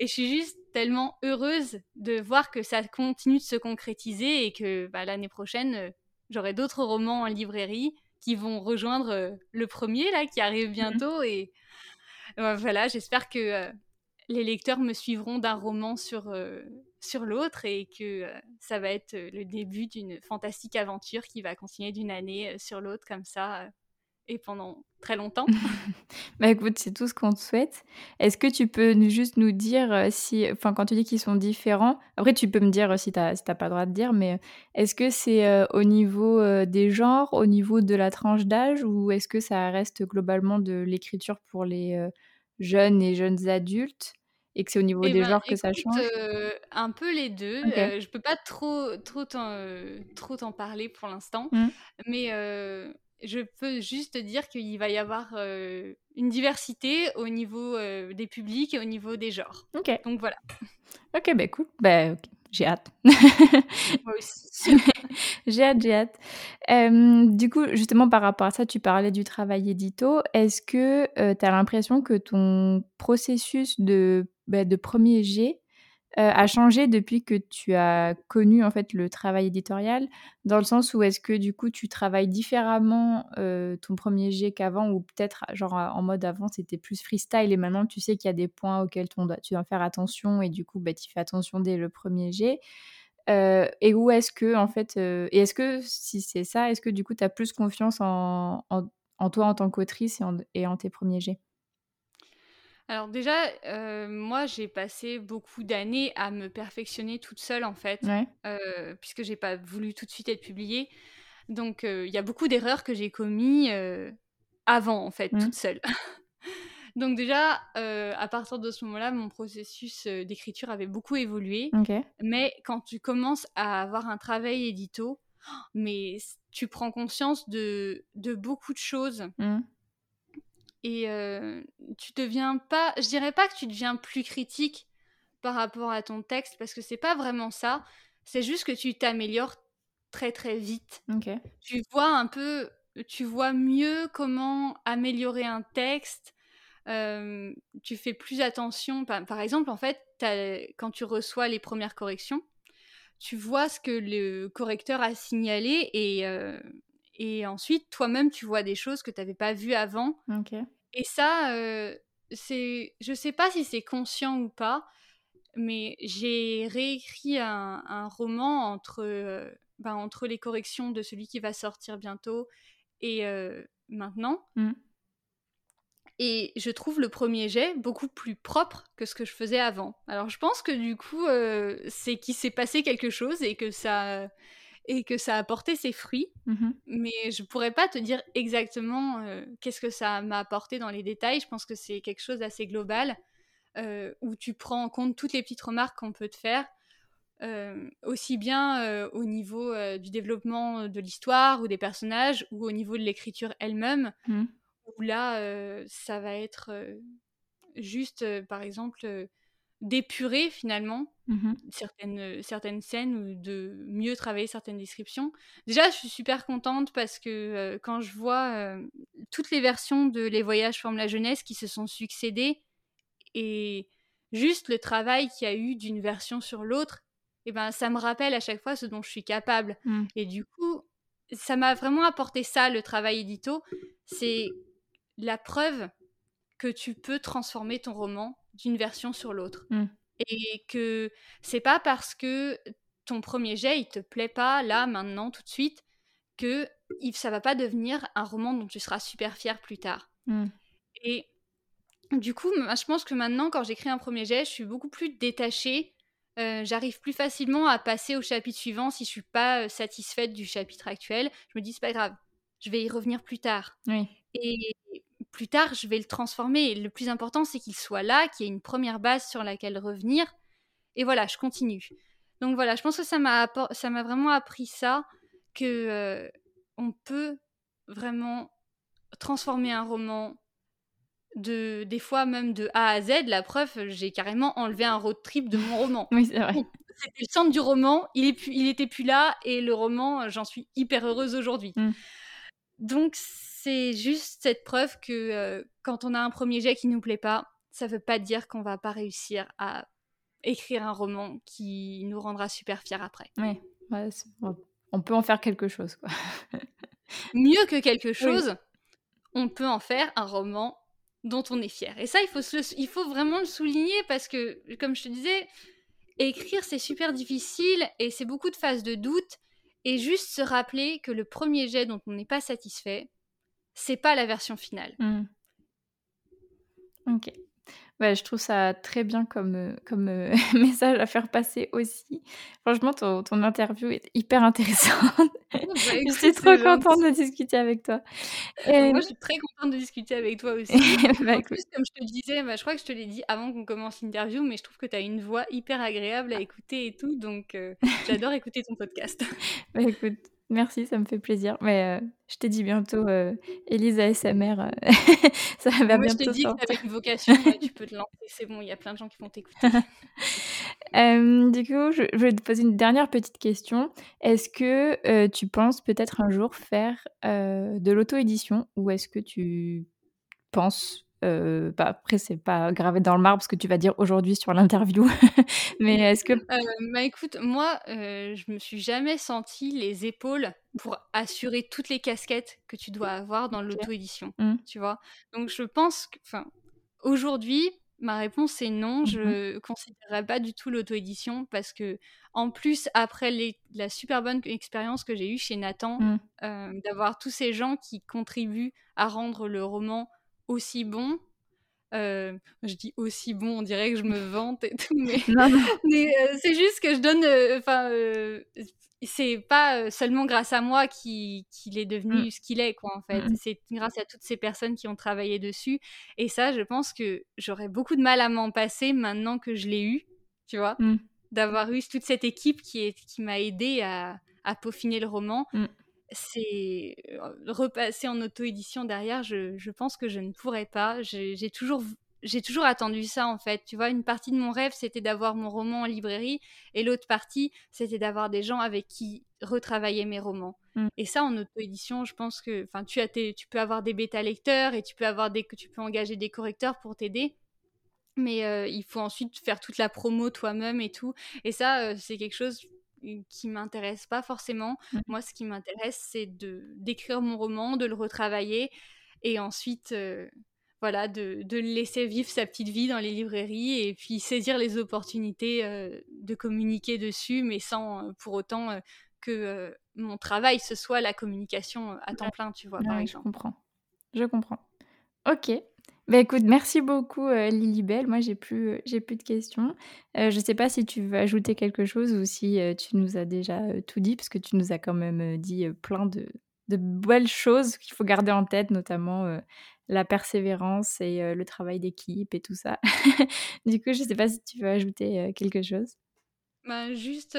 et je suis juste tellement heureuse de voir que ça continue de se concrétiser et que bah, l'année prochaine, euh, j'aurai d'autres romans en librairie qui vont rejoindre euh, le premier là qui arrive mmh bientôt et voilà j'espère que euh, les lecteurs me suivront d'un roman sur euh, sur l'autre et que ça va être le début d'une fantastique aventure qui va continuer d'une année sur l'autre comme ça et pendant très longtemps. bah écoute, c'est tout ce qu'on te souhaite. Est-ce que tu peux juste nous dire euh, si, enfin quand tu dis qu'ils sont différents, après tu peux me dire si tu n'as pas le droit de dire, mais est-ce que c'est euh, au niveau euh, des genres, au niveau de la tranche d'âge, ou est-ce que ça reste globalement de l'écriture pour les jeunes et jeunes adultes et que c'est au niveau eh des ben, genres que ça change? Un peu les deux. Je je peux pas trop trop t'en parler pour l'instant, mmh. mais je peux juste dire qu'il va y avoir euh, une diversité au niveau euh, des publics et au niveau des genres. Ok. Donc voilà. Ok, bah cool. Bah, J'ai hâte. Moi aussi. j'ai hâte, j'ai hâte. du coup, justement, par rapport à ça, tu parlais du travail édito. Est-ce que euh, tu as l'impression que ton processus de, bah, de premier jet a changé depuis que tu as connu en fait le travail éditorial? Dans le sens où est-ce que du coup tu travailles différemment ton premier jet qu'avant ou peut-être genre en mode avant c'était plus freestyle et maintenant tu sais qu'il y a des points auxquels tu dois faire attention et du coup bah, tu fais attention dès le premier jet. Et où est-ce que en fait et est-ce que si c'est ça est-ce que du coup tu as plus confiance en, en, toi en tant qu'autrice et en, et en tes premiers jets? Alors déjà, euh, moi j'ai passé beaucoup d'années à me perfectionner toute seule en fait, euh, puisque j'ai pas voulu tout de suite être publiée. Donc euh, il y a beaucoup d'erreurs que j'ai commis avant en fait, mmh. toute seule. Donc déjà, à partir de ce moment-là, mon processus d'écriture avait beaucoup évolué. Mais quand tu commences à avoir un travail édito, mais tu prends conscience de, de beaucoup de choses. Mmh et tu deviens pas, je dirais pas que tu deviens plus critique par rapport à ton texte parce que c'est pas vraiment ça. C'est juste que tu t'améliores très très vite. Tu vois un peu, tu vois mieux comment améliorer un texte. tu fais plus attention. Par, exemple, en fait, quand tu reçois les premières corrections, tu vois ce que le correcteur a signalé et, et ensuite, toi-même, tu vois des choses que tu n'avais pas vues avant. Et ça, euh, c'est, je sais pas si c'est conscient ou pas, mais j'ai réécrit un, roman entre, euh, ben, entre les corrections de celui qui va sortir bientôt et euh, maintenant. Mmh. Et je trouve le premier jet beaucoup plus propre que ce que je faisais avant. Alors je pense que du coup, c'est qu'il s'est passé quelque chose et que ça et que ça a apporté ses fruits. Mmh Mais je pourrais pas te dire exactement euh, qu'est-ce que ça m'a apporté dans les détails. Je pense que c'est quelque chose d'assez global euh, où tu prends en compte toutes les petites remarques qu'on peut te faire. aussi bien au niveau du développement de l'histoire ou des personnages ou au niveau de l'écriture elle-même, mmh. où là, ça va être juste, par exemple, d'épurer finalement mmh certaines, certaines scènes ou de mieux travailler certaines descriptions. Déjà, je suis super contente parce que quand je vois toutes les versions de Les Voyages forment la jeunesse qui se sont succédées et juste le travail qu'il y a eu d'une version sur l'autre, et eh ben ça me rappelle à chaque fois ce dont je suis capable. Mmh. Et du coup, ça m'a vraiment apporté ça, le travail édito. C'est la preuve que tu peux transformer ton roman d'une version sur l'autre. Mmh. Et que c'est pas parce que ton premier jet, il te plaît pas là, maintenant, tout de suite, que ça va pas devenir un roman dont tu seras super fier plus tard. Mmh. Et du coup, je pense que maintenant, quand j'écris un premier jet, je suis beaucoup plus détachée. Euh, j'arrive plus facilement à passer au chapitre suivant si je suis pas euh, satisfaite du chapitre actuel. Je me dis, c'est pas grave, je vais y revenir plus tard. Et plus tard, je vais le transformer. Et le plus important, c'est qu'il soit là, qu'il y ait une première base sur laquelle revenir. Et voilà, je continue. Donc voilà, je pense que ça m'a vraiment appris ça que euh, on peut vraiment transformer un roman de des fois même de A à Z. La preuve, j'ai carrément enlevé un road trip de mon roman. oui, c'est vrai. C'était le centre du roman, il, est il était plus là et le roman, j'en suis hyper heureuse aujourd'hui. Mm. Donc c'est juste cette preuve que euh, quand on a un premier jet qui nous plaît pas, ça veut pas dire qu'on va pas réussir à écrire un roman qui nous rendra super fiers après. Oui, on peut en faire quelque chose. Quoi. Mieux que quelque chose, on peut en faire un roman dont on est fier. Et ça, il faut, il faut vraiment le souligner parce que, comme je te disais, écrire, c'est super difficile et c'est beaucoup de phases de doute. Et juste se rappeler que le premier jet dont on n'est pas satisfait, c'est pas la version finale. Mmh. Ok. Ouais, je trouve ça très bien comme, euh, comme euh, message à faire passer aussi. Franchement, ton, ton interview est hyper intéressante. Bah, je suis trop contente de discuter avec toi. Et... Moi, je suis très contente de discuter avec toi aussi. bah, en plus, comme je te disais, bah, je crois que je te l'ai dit avant qu'on commence l'interview, mais je trouve que tu as une voix hyper agréable à écouter et tout, donc euh, j'adore écouter ton podcast. bah écoute, Merci, ça me fait plaisir. Mais euh, je t'ai dit bientôt, euh, Elisa et sa mère, euh, ça va Moi, bientôt je t'ai dit que tu une vocation, tu peux te lancer, c'est bon, il y a plein de gens qui vont t'écouter. du coup, je, vais te poser une dernière petite question. Est-ce que tu penses peut-être un jour faire de l'auto-édition ou est-ce que tu penses euh, bah après, c'est pas gravé dans le marbre ce que tu vas dire aujourd'hui sur l'interview. Mais est-ce que. Euh, bah écoute, moi, euh, je me suis jamais senti les épaules pour assurer toutes les casquettes que tu dois avoir dans l'auto-édition. Mmh. Tu vois? Donc, je pense que. Enfin, aujourd'hui, ma réponse est non. Mmh je considérerais pas du tout l'auto-édition parce que, en plus, après les, la super bonne expérience que j'ai eue chez Nathan, mmh. d'avoir tous ces gens qui contribuent à rendre le roman aussi bon. Euh, je dis aussi bon, on dirait que je me vante et tout, mais, euh, c'est juste que je donne. Euh, enfin, c'est pas seulement grâce à moi qu'il est devenu mmh. ce qu'il est, quoi, en fait. Mmh. C'est grâce à toutes ces personnes qui ont travaillé dessus. Et ça, je pense que j'aurais beaucoup de mal à m'en passer maintenant que je l'ai eu, tu vois, mmh. d'avoir eu toute cette équipe qui, est, qui m'a aidé à, à, peaufiner le roman c'est repasser en auto-édition derrière, je, pense que je ne pourrais pas. J'ai toujours j'ai toujours attendu ça en fait. Tu vois, une partie de mon rêve, c'était d'avoir mon roman en librairie et l'autre partie, c'était d'avoir des gens avec qui retravailler mes romans. Mmh. Et ça, en auto-édition, je pense que, enfin, tu as tu peux avoir des bêta lecteurs et tu peux avoir des, tu peux engager des correcteurs pour t'aider. Mais il faut ensuite faire toute la promo toi-même et tout. Et ça, c'est quelque chose qui m'intéresse pas forcément. Mmh. Moi, ce qui m'intéresse, c'est de d'écrire mon roman, de le retravailler et ensuite, euh, voilà, de, de, laisser vivre sa petite vie dans les librairies et puis saisir les opportunités euh, de communiquer dessus, mais sans euh, pour autant que mon travail ce soit la communication à temps plein, tu vois, par exemple. Je comprends. Je comprends. Ok, bah, écoute, merci beaucoup euh, Lily Moi, j'ai plus, euh, j'ai plus de questions. Euh, je ne sais pas si tu veux ajouter quelque chose ou si tu nous as déjà tout dit, parce que tu nous as quand même dit plein de, de belles choses qu'il faut garder en tête, notamment la persévérance et le travail d'équipe et tout ça. du coup, je ne sais pas si tu veux ajouter quelque chose. ben, Juste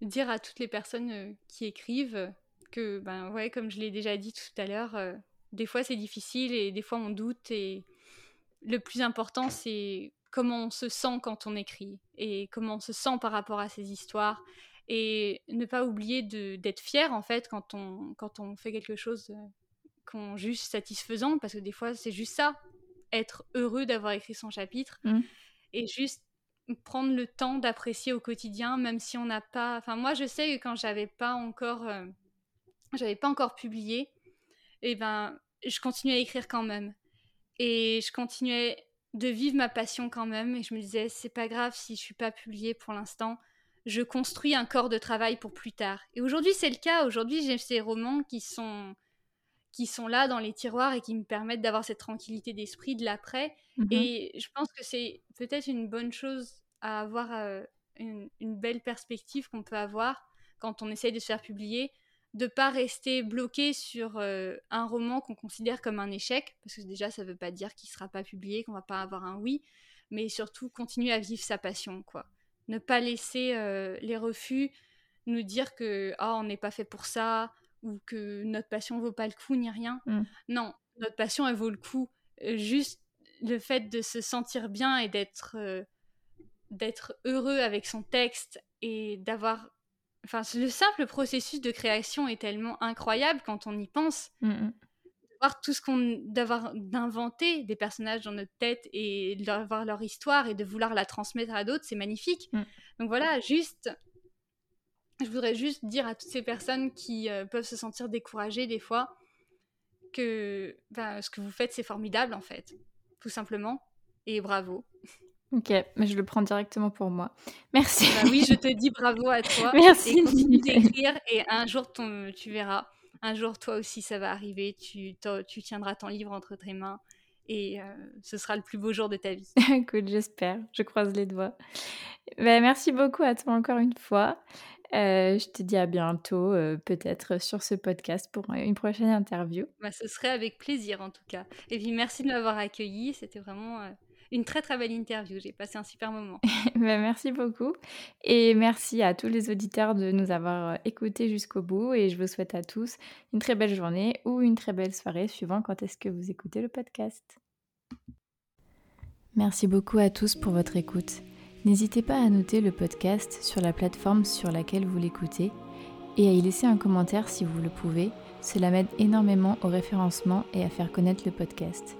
dire à toutes les personnes qui écrivent que, ben ouais, comme je l'ai déjà dit tout à l'heure, des fois c'est difficile et des fois on doute et le plus important c'est comment on se sent quand on écrit et comment on se sent par rapport à ces histoires et ne pas oublier d'être fier en fait quand on, quand on fait quelque chose qu'on juge satisfaisant parce que des fois c'est juste ça être heureux d'avoir écrit son chapitre mmh. et juste prendre le temps d'apprécier au quotidien même si on n'a pas enfin moi je sais que quand j'avais pas encore j'avais pas encore publié et ben je continuais à écrire quand même. Et je continuais de vivre ma passion quand même. Et je me disais c'est pas grave si je suis pas publiée pour l'instant. Je construis un corps de travail pour plus tard. Et aujourd'hui c'est le cas. Aujourd'hui j'ai ces romans qui sont qui sont là dans les tiroirs et qui me permettent d'avoir cette tranquillité d'esprit de l'après. Mmh et je pense que c'est peut-être une bonne chose à avoir euh, une, une, belle perspective qu'on peut avoir quand on essaye de se faire publier de pas rester bloqué sur euh, un roman qu'on considère comme un échec, parce que déjà ça veut pas dire qu'il sera pas publié, qu'on va pas avoir un oui, mais surtout continuer à vivre sa passion, quoi. Ne pas laisser euh, les refus nous dire que oh, on n'est pas fait pour ça ou que notre passion vaut pas le coup ni rien. Mm. Non, notre passion elle vaut le coup. Euh, juste le fait de se sentir bien et d'être d'être heureux avec son texte et d'avoir Enfin, le simple processus de création est tellement incroyable quand on y pense. Mm, mm. Voir tout ce qu'on. d'avoir. d'inventer des personnages dans notre tête et d'avoir leur histoire et de vouloir la transmettre à d'autres, c'est magnifique. Mm. Donc voilà, juste. Je voudrais juste dire à toutes ces personnes qui euh, peuvent se sentir découragées des fois que ben, ce que vous faites, c'est formidable en fait. Tout simplement. Et bravo. Ok, mais je le prends directement pour moi. Merci. Bah oui, je te dis bravo à toi. Merci. Et continue d'écrire et un jour ton, tu verras. Un jour, toi aussi, ça va arriver. Tu, tu tiendras ton livre entre tes mains et euh, ce sera le plus beau jour de ta vie. Écoute, j'espère. Je croise les doigts. Bah, merci beaucoup à toi encore une fois. Euh, je te dis à bientôt, euh, peut-être sur ce podcast pour une prochaine interview. Bah, ce serait avec plaisir en tout cas. Et puis merci de m'avoir accueilli. C'était vraiment une très très belle interview. J'ai passé un super moment. Ben, merci beaucoup. Et merci à tous les auditeurs de nous avoir euh, écoutés jusqu'au bout. Et je vous souhaite à tous une très belle journée ou une très belle soirée, suivant quand est-ce que vous écoutez le podcast. Merci beaucoup à tous pour votre écoute. N'hésitez pas à noter le podcast sur la plateforme sur laquelle vous l'écoutez et à y laisser un commentaire si vous le pouvez. Cela m'aide énormément au référencement et à faire connaître le podcast.